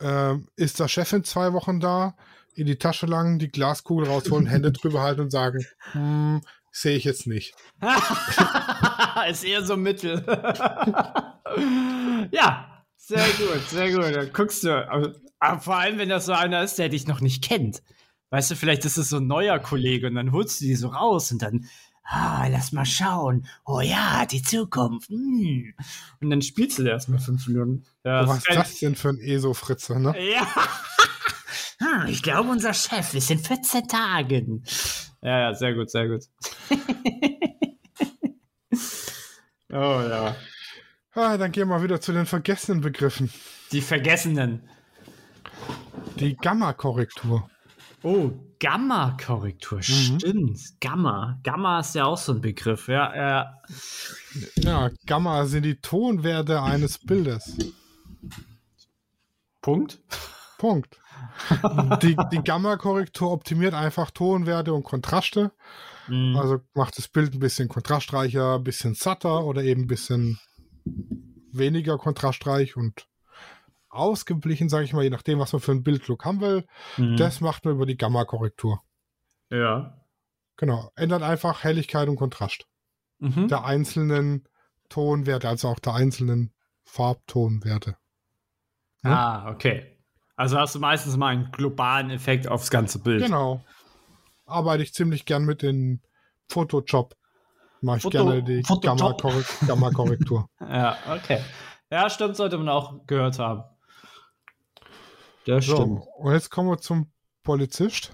äh, ist der Chef in zwei Wochen da, in die Tasche langen, die Glaskugel rausholen, Hände drüber halten und sagen, hm, sehe ich jetzt nicht. ist eher so mittel. ja, sehr gut, sehr gut. Dann guckst du. Aber, aber vor allem, wenn das so einer ist, der dich noch nicht kennt. Weißt du, vielleicht ist es so ein neuer Kollege und dann holst du die so raus und dann, ah, lass mal schauen. Oh ja, die Zukunft. hm. Und dann spielst du erstmal fünf Minuten. Ja, Oh, was ist das denn für ein ESO-Fritze, ne? Ja. Hm, ich glaube, unser Chef ist in 14 Tagen. Ja, ja, sehr gut, sehr gut. oh ja. Ah, dann gehen wir wieder zu den vergessenen Begriffen. Die Vergessenen. Die Gamma-Korrektur. Oh, Gamma-Korrektur. Stimmt. Gamma. Gamma ist ja auch so ein Begriff. Ja, ja. Ja, Gamma sind die Tonwerte eines Bildes. Punkt. Punkt. Die, die Gamma-Korrektur optimiert einfach Tonwerte und Kontraste. Mhm. Also macht das Bild ein bisschen kontrastreicher, ein bisschen satter oder eben ein bisschen weniger kontrastreich und ausgeglichen, sage ich mal, je nachdem, was man für einen Bildlook haben will. Mhm. Das macht man über die Gamma-Korrektur. ja. Genau. Ändert einfach Helligkeit und Kontrast Mhm. der einzelnen Tonwerte, also auch der einzelnen Farbtonwerte. Ah, okay. Also hast du meistens mal einen globalen Effekt aufs ganze Bild. Genau. Arbeite ich ziemlich gern mit den Photoshop. Mache ich Foto- gerne die Gamma-Korrektur. Ja, okay. Ja, stimmt, sollte man auch gehört haben. Das so, stimmt. und jetzt kommen wir zum Polizist.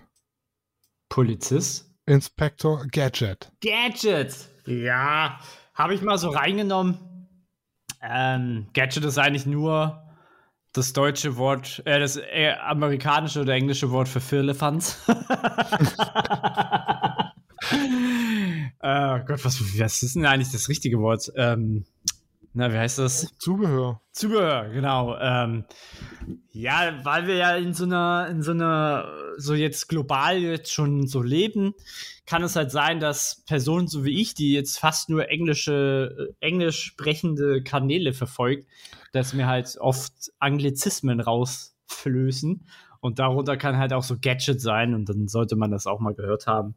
Polizist? Inspector Gadget. Gadget. Ja, habe ich mal so reingenommen. Ähm, Gadget ist eigentlich nur das deutsche Wort, äh, das äh, amerikanische oder englische Wort für Firlefanz. äh, Gott, was, was ist denn eigentlich das richtige Wort? Ähm, na, wie heißt das? Zubehör. Zubehör, genau. Ähm, ja, weil wir ja in so einer, in so einer, so jetzt global jetzt schon so leben, kann es halt sein, dass Personen so wie ich, die jetzt fast nur englische, äh, englisch sprechende Kanäle verfolgt, dass mir halt oft Anglizismen rausflößen. Und darunter kann halt auch so Gadget sein und dann sollte man das auch mal gehört haben.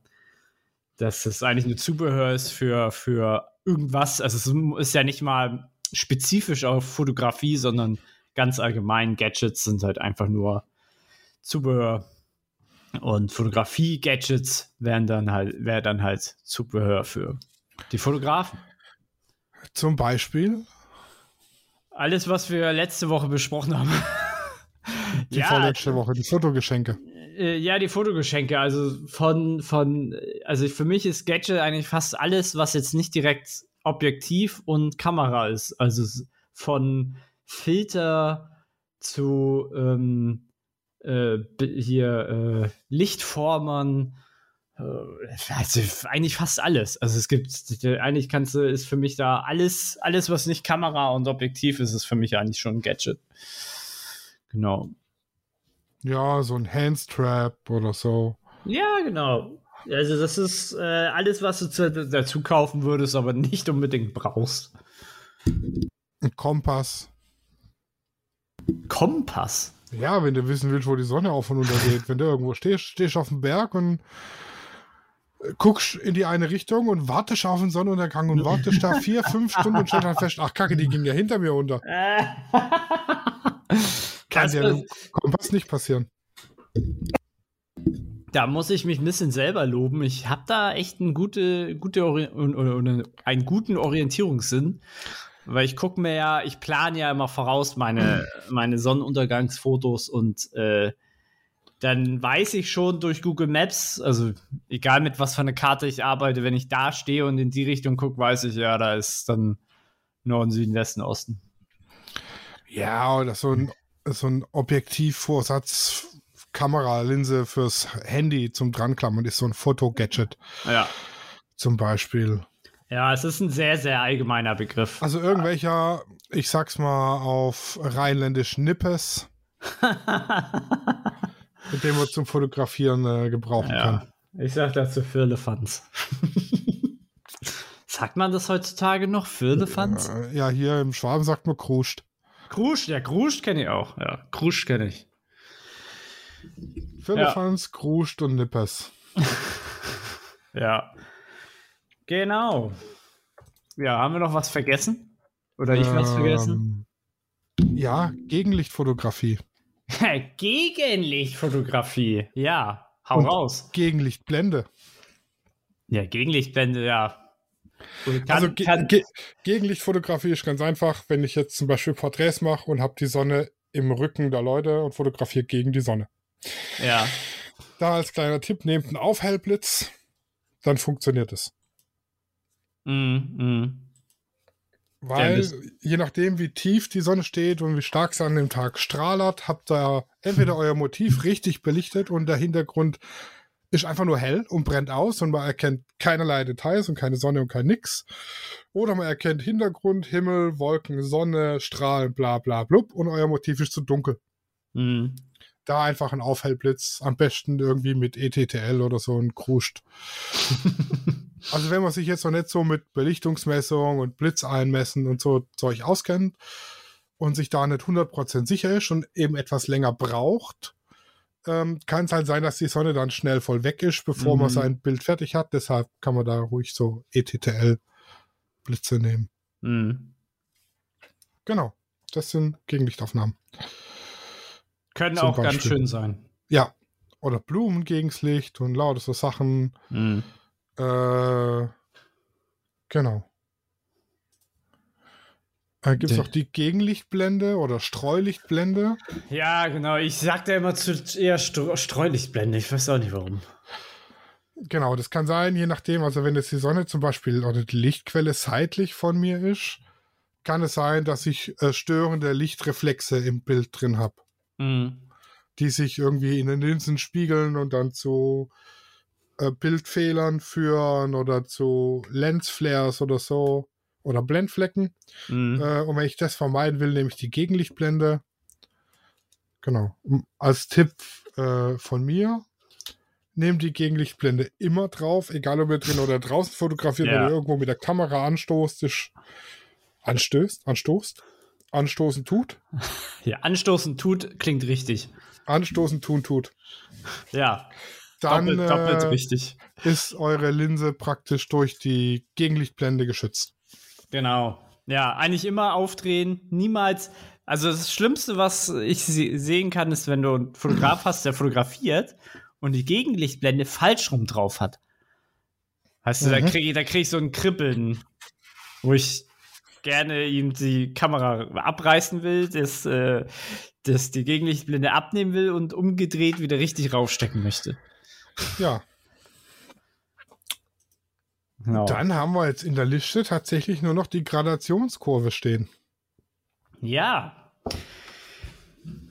Dass es eigentlich nur Zubehör ist für, für irgendwas. Also es ist ja nicht mal spezifisch auf Fotografie, sondern ganz allgemein Gadgets sind halt einfach nur Zubehör. Und Fotografie-Gadgets wären dann halt, wäre dann halt Zubehör für die Fotografen. Zum Beispiel Alles, was wir letzte Woche besprochen haben. die vorletzte Woche, die Fotogeschenke. Äh, ja, die Fotogeschenke, also von, von, also für mich ist Gadget eigentlich fast alles, was jetzt nicht direkt Objektiv und Kamera ist. Also von Filter zu ähm, äh, hier äh, Lichtformern, äh, also eigentlich fast alles. Also es gibt, eigentlich kannst du, ist für mich da alles, alles, was nicht Kamera und Objektiv ist, ist für mich eigentlich schon ein Gadget. Genau. Ja, so ein Handstrap oder so. Ja, genau. Also das ist äh, alles, was du zu, dazu kaufen würdest, aber nicht unbedingt brauchst. Ein Kompass. Kompass? Ja, wenn du wissen willst, wo die Sonne auf und unter geht. wenn du irgendwo stehst, stehst auf dem Berg und guckst in die eine Richtung und wartest auf den Sonnenuntergang und wartest da vier, fünf Stunden und stellst dann fest, ach kacke, die ging ja hinter mir unter. Kann dir im Kompass nicht passieren. Da muss ich mich ein bisschen selber loben. Ich habe da echt einen, gute, gute Ori einen guten Orientierungssinn. Weil ich gucke mir ja, ich plane ja immer voraus meine, meine Sonnenuntergangsfotos und äh, dann weiß ich schon durch Google Maps, also egal mit was für eine Karte ich arbeite, wenn ich da stehe und in die Richtung gucke, weiß ich, ja, da ist dann Norden, Süden, Westen, Osten. Ja, oder so ein, so ein Objektivvorsatz Kameralinse fürs Handy zum Dranklammern ist so ein Fotogadget. Ja. Zum Beispiel. Ja, es ist ein sehr, sehr allgemeiner Begriff. Also irgendwelcher, ich sag's mal auf rheinländisch Nippes, mit dem man zum Fotografieren äh, gebrauchen ja. kann. Ich sag dazu Firlefanz. sagt man das heutzutage noch? Firlefanz? Äh, ja, hier im Schwaben sagt man Kruscht. Kruscht, ja, Kruscht kenne ich auch. Ja, Kruscht kenne ich. Firlefanz, ja. Kruscht und Nippes. ja. Genau. Ja, haben wir noch was vergessen? Oder ich ähm, was vergessen? Ja, Gegenlichtfotografie. Gegenlichtfotografie, ja. Hau Und raus. Gegenlichtblende. Ja, Gegenlichtblende, ja. Kann, also Ge Ge Gegenlichtfotografie ist ganz einfach, wenn ich jetzt zum Beispiel Porträts mache und habe die Sonne im Rücken der Leute und fotografiere gegen die Sonne. Ja. Da als kleiner Tipp, nehmt einen Aufhellblitz, dann funktioniert es. Mm, mm. Weil je nachdem, wie tief die Sonne steht und wie stark sie an dem Tag strahlert, habt ihr entweder euer Motiv richtig belichtet und der Hintergrund ist einfach nur hell und brennt aus und man erkennt keinerlei Details und keine Sonne und kein Nix. Oder man erkennt Hintergrund, Himmel, Wolken, Sonne, Strahlen, bla bla blub und euer Motiv ist zu dunkel. Mhm. Da einfach ein Aufhellblitz, am besten irgendwie mit ETTL oder so ein Kruscht. Also wenn man sich jetzt noch nicht so mit Belichtungsmessung und Blitzeinmessen und so Zeug auskennt und sich da nicht 100% sicher ist und eben etwas länger braucht, ähm, kann es halt sein, dass die Sonne dann schnell voll weg ist, bevor mhm. man sein Bild fertig hat. Deshalb kann man da ruhig so ETTL-Blitze nehmen. Mhm. Genau, das sind Gegenlichtaufnahmen. Können Zum auch Beispiel. ganz schön sein. Ja, oder Blumen gegens Licht und lauter so Sachen. Mhm. Äh, genau. Äh, Gibt es auch die Gegenlichtblende oder Streulichtblende? Ja, genau. Ich sagte immer zu eher Stro Streulichtblende. Ich weiß auch nicht warum. Genau, das kann sein, je nachdem. Also, wenn jetzt die Sonne zum Beispiel oder die Lichtquelle seitlich von mir ist, kann es sein, dass ich äh, störende Lichtreflexe im Bild drin habe. Mhm. Die sich irgendwie in den Linsen spiegeln und dann zu äh, Bildfehlern führen oder zu Lensflares oder so oder Blendflecken. Mhm. Äh, und wenn ich das vermeiden will, nehme ich die Gegenlichtblende. Genau. Als Tipp äh, von mir, nehmt die Gegenlichtblende immer drauf, egal ob ihr drin oder draußen fotografiert ja. oder irgendwo mit der Kamera anstoßt, ist, anstößt, anstoßt, anstoßen tut. Ja, anstoßen tut klingt richtig. Anstoßen tun tut. Ja dann doppelt, doppelt äh, richtig. ist eure Linse praktisch durch die Gegenlichtblende geschützt. Genau. Ja, eigentlich immer aufdrehen, niemals. Also das Schlimmste, was ich sehen kann, ist, wenn du einen Fotograf hast, der fotografiert und die Gegenlichtblende falsch rum drauf hat. Weißt du, mhm. da kriege da krieg ich so ein Kribbeln, wo ich gerne ihm die Kamera abreißen will, das, äh, das die Gegenlichtblende abnehmen will und umgedreht wieder richtig raufstecken möchte. Ja. Genau. Dann haben wir jetzt in der Liste tatsächlich nur noch die Gradationskurve stehen. Ja.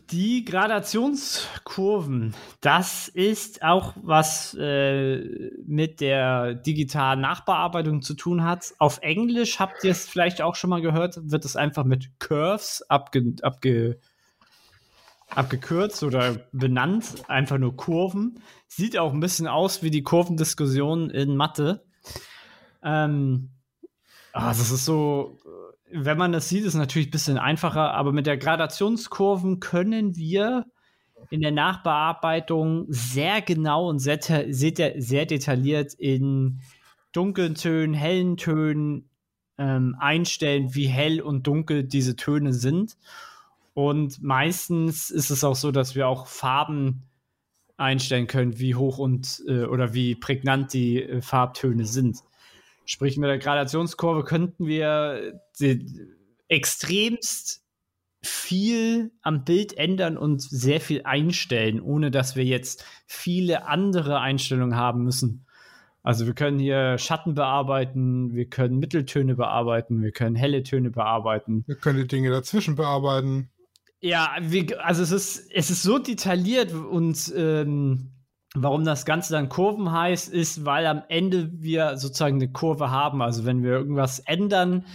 Die Gradationskurven, das ist auch was äh, mit der digitalen Nachbearbeitung zu tun hat. Auf Englisch habt ihr es vielleicht auch schon mal gehört, wird es einfach mit Curves abge, abge abgekürzt oder benannt, einfach nur Kurven. Sieht auch ein bisschen aus wie die Kurvendiskussion in Mathe. Ähm, ah, das ist so, wenn man das sieht, ist es natürlich ein bisschen einfacher, aber mit der Gradationskurven können wir in der Nachbearbeitung sehr genau und sehr, sehr, sehr detailliert in dunklen Tönen, hellen Tönen ähm, einstellen, wie hell und dunkel diese Töne sind. Und meistens ist es auch so, dass wir auch Farben einstellen können, wie hoch und äh, oder wie prägnant die äh, Farbtöne sind. Sprich, mit der Gradationskurve könnten wir extremst viel am Bild ändern und sehr viel einstellen, ohne dass wir jetzt viele andere Einstellungen haben müssen. Also wir können hier Schatten bearbeiten, wir können Mitteltöne bearbeiten, wir können helle Töne bearbeiten. Wir können die Dinge dazwischen bearbeiten. Ja, wir, also es ist, es ist so detailliert und ähm, warum das Ganze dann Kurven heißt, ist, weil am Ende wir sozusagen eine Kurve haben. Also wenn wir irgendwas ändern,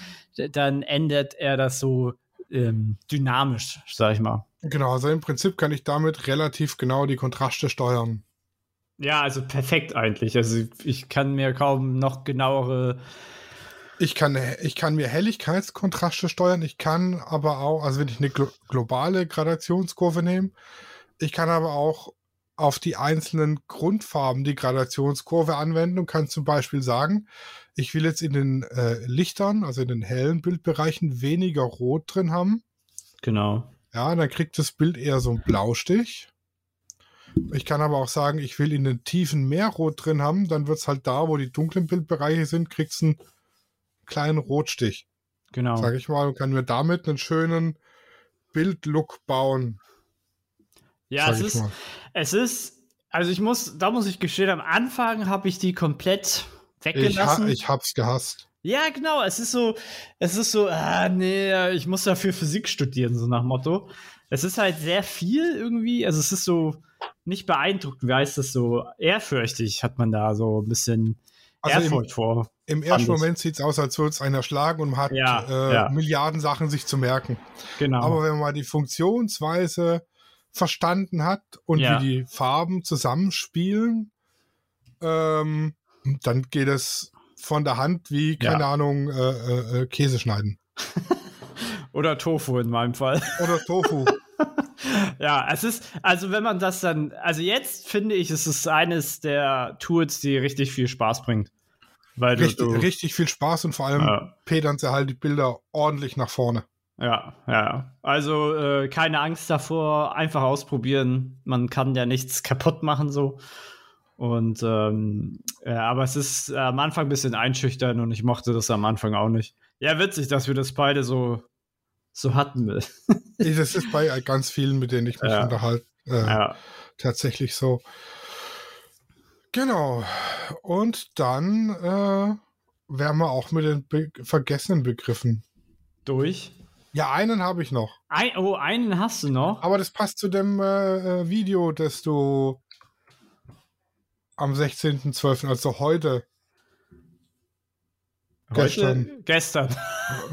dann ändert er das so ähm, dynamisch, sag ich mal. Genau, also im Prinzip kann ich damit relativ genau die Kontraste steuern. Ja, also perfekt eigentlich. Also ich kann mir kaum noch genauere. Ich kann, ich kann mir Helligkeitskontraste steuern. Ich kann aber auch, also wenn ich eine glo globale Gradationskurve nehme, ich kann aber auch auf die einzelnen Grundfarben die Gradationskurve anwenden und kann zum Beispiel sagen, ich will jetzt in den äh, Lichtern, also in den hellen Bildbereichen, weniger Rot drin haben. Genau. Ja, dann kriegt das Bild eher so einen Blaustich. Ich kann aber auch sagen, ich will in den Tiefen mehr Rot drin haben, dann wird es halt da, wo die dunklen Bildbereiche sind, kriegt es einen kleinen Rotstich. Genau. Sag ich mal, und kann mir damit einen schönen Bildlook bauen. Ja, es ist, es ist, also ich muss, da muss ich gestehen, am Anfang habe ich die komplett weggelassen. Ich, ha ich hab's gehasst. Ja, genau. Es ist so, es ist so, ah, nee, ich muss dafür Physik studieren, so nach Motto. Es ist halt sehr viel irgendwie. Also es ist so nicht beeindruckend, wie heißt das so? Ehrfürchtig hat man da so ein bisschen also Ehrfurcht im, vor. Im ersten Moment sieht es aus, als würde es einer schlagen und man hat ja, äh, ja. Milliarden Sachen sich zu merken. Genau. Aber wenn man mal die Funktionsweise verstanden hat und Ja. wie die Farben zusammenspielen, ähm, dann geht es von der Hand wie, keine Ja. Ahnung, äh, äh, äh, Käse schneiden. Oder Tofu in meinem Fall. Oder Tofu. Ja, es ist, also wenn man das dann, also jetzt finde ich, es ist eines der Tools, die richtig viel Spaß bringt. Weil richtig, du richtig viel Spaß und vor allem Ja. pedern sie halt die Bilder ordentlich nach vorne. Ja, ja. Also äh, keine Angst davor, einfach ausprobieren. Man kann ja nichts kaputt machen so. Und ähm, ja, aber es ist äh, am Anfang ein bisschen einschüchtern und ich mochte das am Anfang auch nicht. Ja, witzig, dass wir das beide so, so hatten. Das ist bei ganz vielen, mit denen ich mich Ja. unterhalte, äh, ja. tatsächlich so. Genau. Und dann äh, wären wir auch mit den be vergessenen Begriffen. Durch. Ja, einen habe ich noch. Ein, oh, einen hast du noch. Aber das passt zu dem äh, äh, Video, das du am 16.12., also heute, gestern, Heute? Gestern.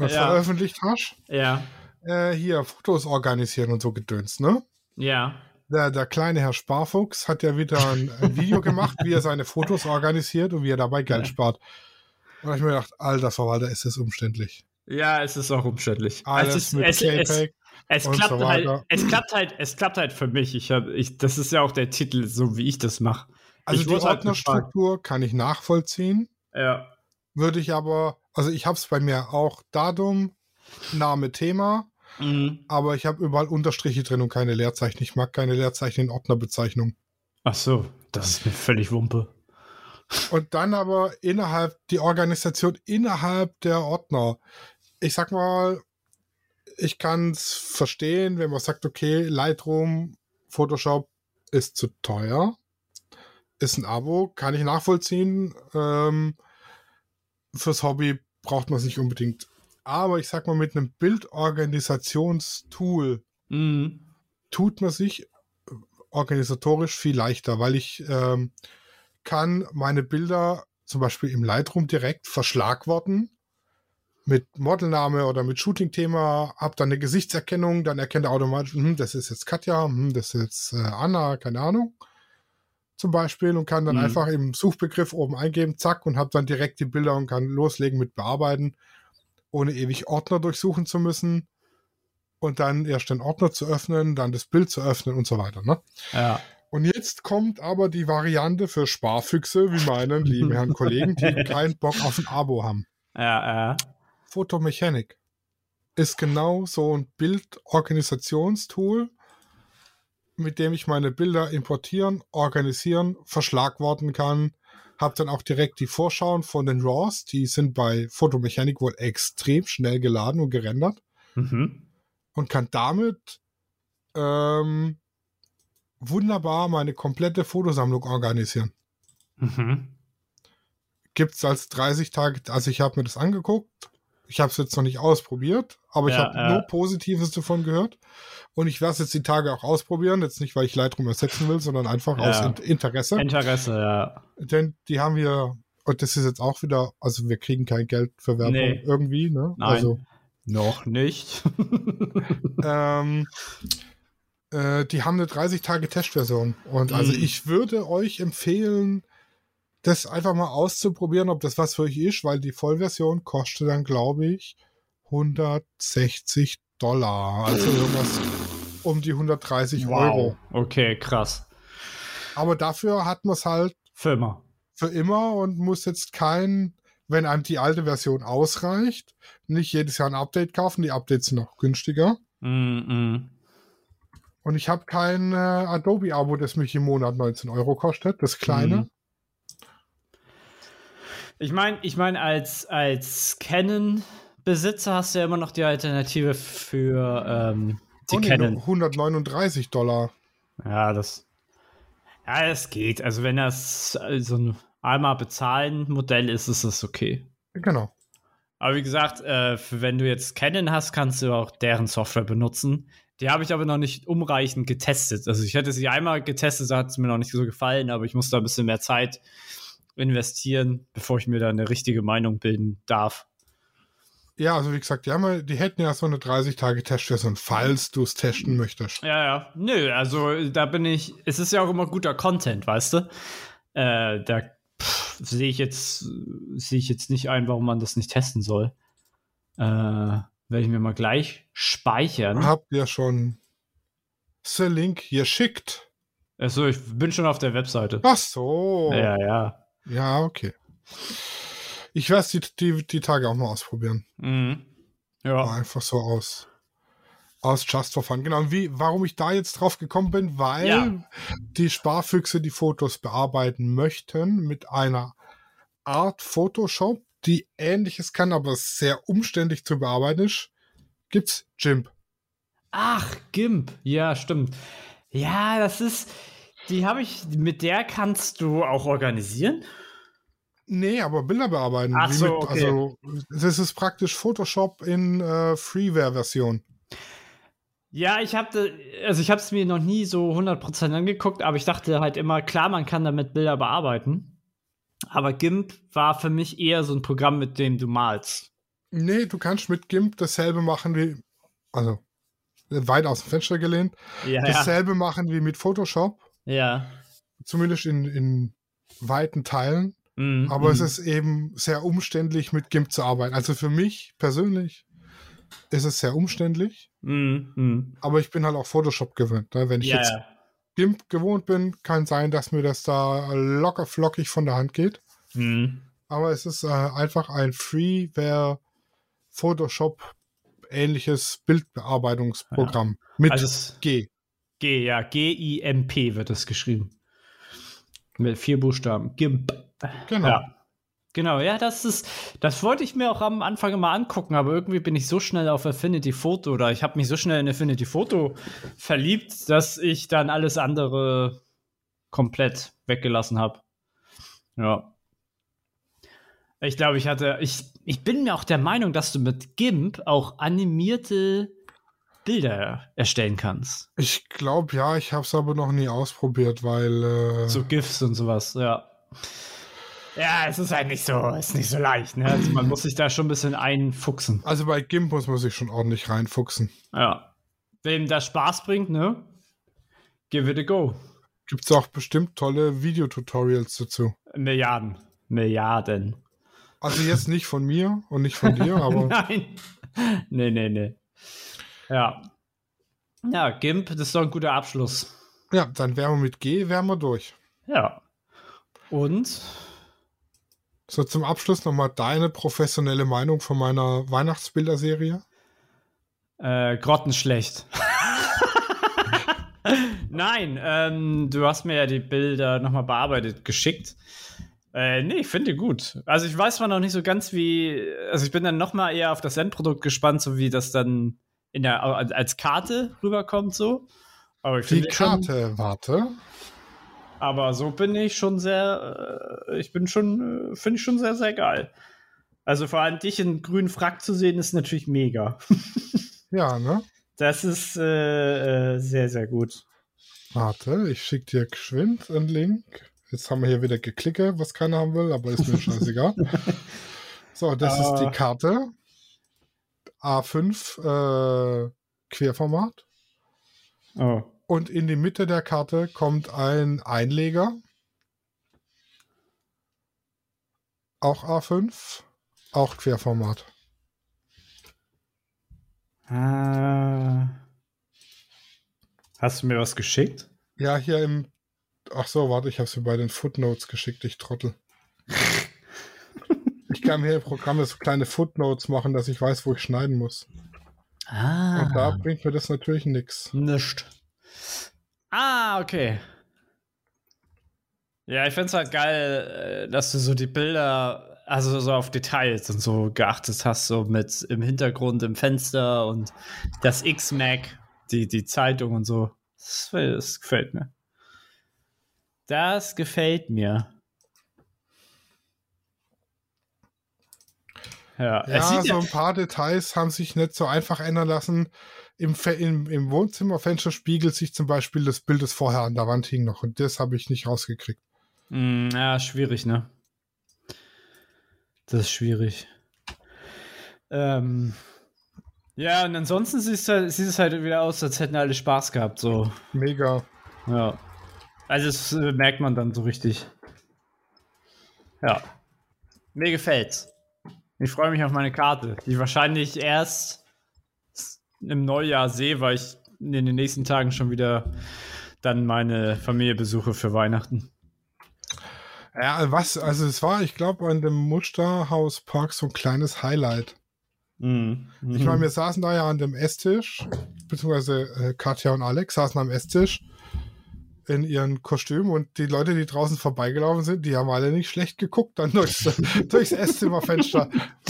äh, Ja. veröffentlicht hast. Ja. Äh, hier Fotos organisieren und so gedöns, ne? Ja. Der, der kleine Herr Sparfuchs hat ja wieder ein, ein Video gemacht, wie er seine Fotos organisiert und wie er dabei Geld Ja. spart. Und da hab ich mir gedacht, alter Verwalter, ist das umständlich. Ja, es ist auch umständlich. Alles es ist, mit es, es, JPEG. es und klappt so halt, es klappt halt, es klappt halt für mich. Ich hab, ich, das ist ja auch der Titel, so wie ich das mache. Also ich die halt Ordnerstruktur kann ich nachvollziehen. Ja. Würde ich aber, also ich habe es bei mir auch Datum, Name, Thema, Mhm. aber ich habe überall Unterstriche drin und keine Leerzeichen. Ich mag keine Leerzeichen in Ordnerbezeichnung. Ach so, das ist mir völlig Wumpe. Und dann aber innerhalb, die Organisation innerhalb der Ordner. Ich sag mal, ich kann es verstehen, wenn man sagt, okay, Lightroom, Photoshop ist zu teuer. Ist ein Abo, kann ich nachvollziehen. Ähm, fürs Hobby braucht man es nicht unbedingt. Aber ich sag mal, mit einem Bildorganisationstool Mhm. tut man sich organisatorisch viel leichter, weil ich ähm, kann meine Bilder zum Beispiel im Lightroom direkt verschlagworten mit Modelname oder mit Shooting-Thema, habe dann eine Gesichtserkennung, dann erkennt er automatisch, hm, das ist jetzt Katja, hm, das ist jetzt äh, Anna, keine Ahnung, zum Beispiel und kann dann Mhm. einfach im Suchbegriff oben eingeben, zack, und habe dann direkt die Bilder und kann loslegen mit Bearbeiten, ohne ewig Ordner durchsuchen zu müssen und dann erst den Ordner zu öffnen, dann das Bild zu öffnen und so weiter. Ne? Ja. Und jetzt kommt aber die Variante für Sparfüchse wie meinen lieben Herrn Kollegen, die keinen Bock auf ein Abo haben. Ja, ja. Photomechanik ist genau so ein Bildorganisationstool, mit dem ich meine Bilder importieren, organisieren, verschlagworten kann. Hab dann auch direkt die Vorschauen von den RAWs, die sind bei Photomechanik wohl extrem schnell geladen und gerendert Mhm. und kann damit ähm, wunderbar meine komplette Fotosammlung organisieren. Mhm. Gibt es als 30 Tage, also ich habe mir das angeguckt, ich habe es jetzt noch nicht ausprobiert, aber ich Ja, habe ja. nur Positives davon gehört und ich werde es jetzt die Tage auch ausprobieren, jetzt nicht, weil ich Lightroom ersetzen will, sondern einfach Ja. aus In- Interesse, Interesse, ja. denn die haben wir, und das ist jetzt auch wieder, also wir kriegen kein Geld für Werbung Nee. irgendwie, ne? Nein. Also Noch nicht. ähm, äh, die haben eine 30-Tage-Testversion. Und also Mhm. ich würde euch empfehlen, das einfach mal auszuprobieren, ob das was für euch ist, weil die Vollversion kostet dann, glaube ich, 160 Dollar. Also irgendwas um die 130 Euro. Okay, krass. Aber dafür hat man es halt Firma. für immer und muss jetzt kein, wenn einem die alte Version ausreicht, nicht jedes Jahr ein Update kaufen. Die Updates sind noch günstiger. Mhm. Und ich habe kein äh, Adobe-Abo, das mich im Monat 19 Euro kostet, das kleine. Mhm. Ich meine, ich meine, als, als Canon-Besitzer hast du ja immer noch die Alternative für ähm, die Oh, nee, Canon. nur 139 Dollar. Ja, das. Ja, das geht. Also, wenn das äh, so ein einmal bezahlen Modell ist, ist das okay. Genau. Aber wie gesagt, äh, für wenn du jetzt Canon hast, kannst du auch deren Software benutzen. Die habe ich aber noch nicht umreichend getestet. Also ich hätte sie einmal getestet, da hat es mir noch nicht so gefallen, aber ich muss da ein bisschen mehr Zeit investieren, bevor ich mir da eine richtige Meinung bilden darf. Ja, also wie gesagt, die, haben, ja- die hätten ja so eine 30-Tage-Testversion, falls du es testen möchtest. Ja, ja. Nö, also da bin ich. Es ist ja auch immer guter Content, weißt du? Äh, da sehe ich jetzt sehe ich jetzt nicht ein, warum man das nicht testen soll. Äh, werde ich mir mal gleich speichern. Habt ihr schon the Link hier schickt? Achso, ich bin schon auf der Webseite. Ach so. Ja, ja. Ja, okay. Ich werde es die, die, die Tage auch mal ausprobieren. Mhm. Ja. Einfach so aus. Aus Just for Fun. Genau. Und wie, warum ich da jetzt drauf gekommen bin, weil Ja. die Sparfüchse die Fotos bearbeiten möchten mit einer Art Photoshop, die ähnliches kann, aber sehr umständlich zu bearbeiten ist. Gibt's GIMP. Ach, GIMP. Ja, stimmt. Ja, das ist. Die habe ich. Mit der kannst du auch organisieren. Nee, aber Bilder bearbeiten. Ach so, mit, okay. Also, das ist praktisch Photoshop in äh, Freeware-Version. Ja, ich habe also ich habe es mir noch nie so 100% angeguckt, aber ich dachte halt immer, klar, man kann damit Bilder bearbeiten. Aber GIMP war für mich eher so ein Programm, mit dem du malst. Nee, du kannst mit GIMP dasselbe machen wie, also weit aus dem Fenster gelehnt, Ja, dasselbe machen wie mit Photoshop, ja. zumindest in, in weiten Teilen. Mhm, Aber es mhm. ist eben sehr umständlich, mit GIMP zu arbeiten. Also für mich persönlich ist es sehr umständlich, mhm. aber ich bin halt auch Photoshop gewöhnt. Ne? Wenn ich Ja, jetzt ja. GIMP gewohnt bin, kann sein, dass mir das da locker flockig von der Hand geht. Mhm. Aber es ist äh, einfach ein Freeware Photoshop ähnliches Bildbearbeitungsprogramm mit Also G. G, ja, G-I-M-P wird das geschrieben. Mit vier Buchstaben. GIMP. Genau. Ja. Genau, ja, das ist, das wollte ich mir auch am Anfang immer angucken, aber irgendwie bin ich so schnell auf Affinity Photo oder ich habe mich so schnell in Affinity Photo verliebt, dass ich dann alles andere komplett weggelassen habe. Ja. Ich glaube, ich hatte, ich, ich bin mir auch der Meinung, dass du mit GIMP auch animierte Bilder erstellen kannst. Ich glaube, ja, ich habe es aber noch nie ausprobiert, weil äh, So GIFs und sowas, ja. Ja, es ist halt nicht so, ist nicht so leicht. Ne? Also man muss sich da schon ein bisschen einfuchsen. Also bei GIMP muss man sich schon ordentlich reinfuchsen. Ja. Wem das Spaß bringt, ne? Give it a go. Gibt es auch bestimmt tolle Videotutorials dazu. Milliarden. Milliarden. Also jetzt nicht von mir und nicht von dir, aber. Nein. Nee, nee, nee. Ja. Ja, GIMP, das ist doch ein guter Abschluss. Ja, dann wären wir mit G, wären wir durch. Ja. Und? So, zum Abschluss nochmal deine professionelle Meinung von meiner Weihnachtsbilderserie. Äh, grottenschlecht. Nein, ähm, du hast mir ja die Bilder nochmal bearbeitet geschickt. Äh, nee, ich finde die gut. Also ich weiß zwar noch nicht so ganz wie, also ich bin dann nochmal eher auf das Endprodukt gespannt, so wie das dann in der, als Karte rüberkommt so. Aber die Karte, schon, warte. Aber so bin ich schon sehr, äh, ich bin schon, äh, finde ich schon sehr, sehr geil. Also vor allem dich in grünen Frack zu sehen, ist natürlich mega. ja, ne? Das ist äh, äh, sehr, sehr gut. Warte, ich schicke dir geschwind einen Link. Jetzt haben wir hier wieder geklicke, was keiner haben will, aber ist mir scheißegal. so, das uh. ist die. Karte. A5 äh, Querformat. Oh. Und in die Mitte der Karte kommt ein Einleger. Auch A5, auch Querformat. Ah. Hast du mir was geschickt? Ja, hier im. Ach so, warte, ich habe es mir bei den Footnotes geschickt, ich Trottel. ich kann hier im Programm so kleine Footnotes machen, dass ich weiß, wo ich schneiden muss. Ah. Und da bringt mir das natürlich nichts. Nicht. Ah, okay. Ja, ich finde es halt geil, äh, dass du so die Bilder, also so auf Details und so geachtet hast, so mit im Hintergrund, im Fenster und das X-Mac, die, die Zeitung und so. Das, das gefällt mir. Das gefällt mir. Ja, ja so ein paar Details haben sich nicht so einfach ändern lassen. Im, im, im Wohnzimmerfenster spiegelt sich zum Beispiel das Bild, das vorher an der Wand hing noch. Und das habe ich nicht rausgekriegt. Mm, ja, schwierig, ne? Das ist schwierig. Ähm, ja, und ansonsten sieht es, halt, sieht es halt wieder aus, als hätten alle Spaß gehabt. So. Mega. Ja. Also, das äh, merkt man dann so richtig. Ja. Mir gefällt's. Ich freue mich auf meine Karte, die ich wahrscheinlich erst im Neujahr sehe, weil ich in den nächsten Tagen schon wieder dann meine Familie besuche für Weihnachten. Ja, was, also es war, ich glaube, an dem Musterhauspark so ein kleines Highlight. Mhm. Ich meine, wir saßen da ja an dem Esstisch, beziehungsweise äh, Katja und Alex saßen am Esstisch in ihren Kostümen und die Leute, die draußen vorbeigelaufen sind, die haben alle nicht schlecht geguckt dann durchs, durchs Esszimmerfenster.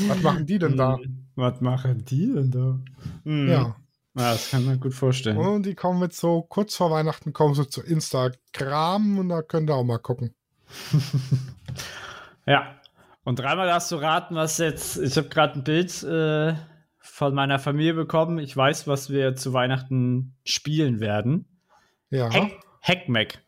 Was machen die denn da? Hm, was machen die denn da? Mhm. Ja. Ja, das kann man gut vorstellen. Und die kommen jetzt so kurz vor Weihnachten, kommen so zu Instagram und da könnt ihr auch mal gucken. ja. Und dreimal hast du raten, was jetzt. Ich habe gerade ein Bild äh, von meiner Familie bekommen. Ich weiß, was wir zu Weihnachten spielen werden. Ja. Hack Hackmack.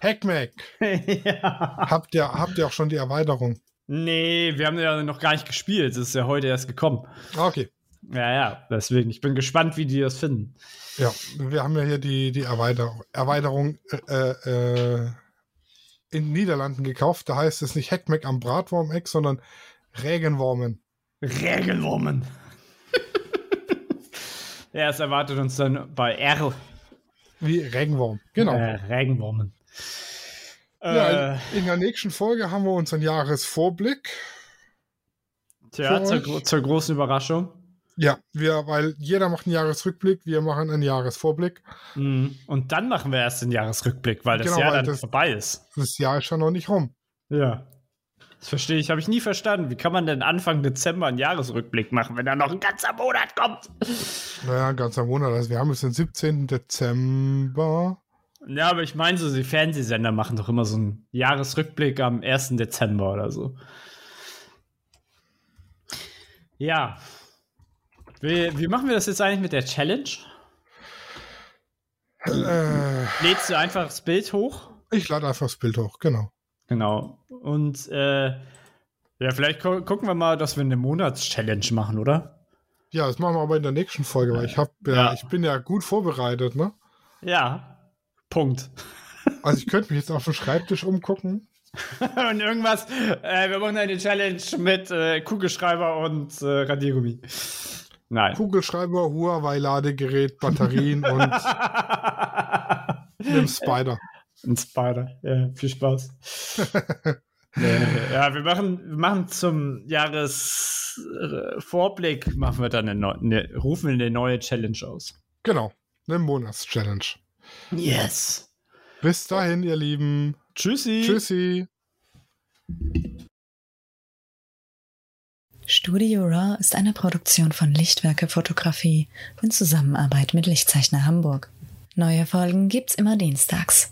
Hackmack. ja. Habt ihr, habt ihr auch schon die Erweiterung? Nee, wir haben ja noch gar nicht gespielt. Es ist ja heute erst gekommen. Okay. Ja, ja, deswegen. Ich bin gespannt, wie die das finden. Ja, wir haben ja hier die, die Erweiterung, Erweiterung äh, äh, in den Niederlanden gekauft. Da heißt es nicht Hackmack am Bratwurm-Eck, sondern Regenwormen. Regenwormen. ja, es erwartet uns dann bei R wie Regenwurm, genau. Äh, Regenwurmen. Ja, in, äh. in der nächsten Folge haben wir unseren Jahresvorblick. Tja, zur, zur, großen Überraschung. Ja, wir, weil jeder macht einen Jahresrückblick, wir machen einen Jahresvorblick. Mhm. Und dann machen wir erst den Jahresrückblick, weil das genau, Jahr dann das, vorbei ist. Das Jahr ist ja noch nicht rum. Ja. Das verstehe ich, habe ich nie verstanden. Wie kann man denn Anfang Dezember einen Jahresrückblick machen, wenn da noch ein ganzer Monat kommt? Naja, ein ganzer Monat. Also wir haben jetzt den 17. Dezember. Ja, aber ich meine so, die Fernsehsender machen doch immer so einen Jahresrückblick am 1. Dezember oder so. Ja. Wie, wie machen wir das jetzt eigentlich mit der Challenge? Äh, Lädst du einfach das Bild hoch? Ich lade einfach das Bild hoch, genau. Genau. Und äh, ja, vielleicht gu gucken wir mal, dass wir eine Monatschallenge machen, oder? Ja, das machen wir aber in der nächsten Folge, weil ich hab ja, Ja. ich bin ja gut vorbereitet, ne? Ja. Punkt. Also ich könnte mich jetzt auf dem Schreibtisch umgucken. und irgendwas, äh, wir machen eine Challenge mit äh, Kugelschreiber und äh, Radiergummi. Nein. Kugelschreiber, Huawei-Ladegerät, Batterien und einem Spider. Ein Spider. Ja, viel Spaß. ja, wir machen, wir machen zum Jahresvorblick, machen wir dann eine, eine, rufen wir eine neue Challenge aus. Genau, eine Monatschallenge. Yes. Bis dahin, ihr Lieben. Tschüssi. Tschüssi. Studio Raw ist eine Produktion von Lichtwerke Fotografie in Zusammenarbeit mit Lichtzeichner Hamburg. Neue Folgen gibt's immer dienstags.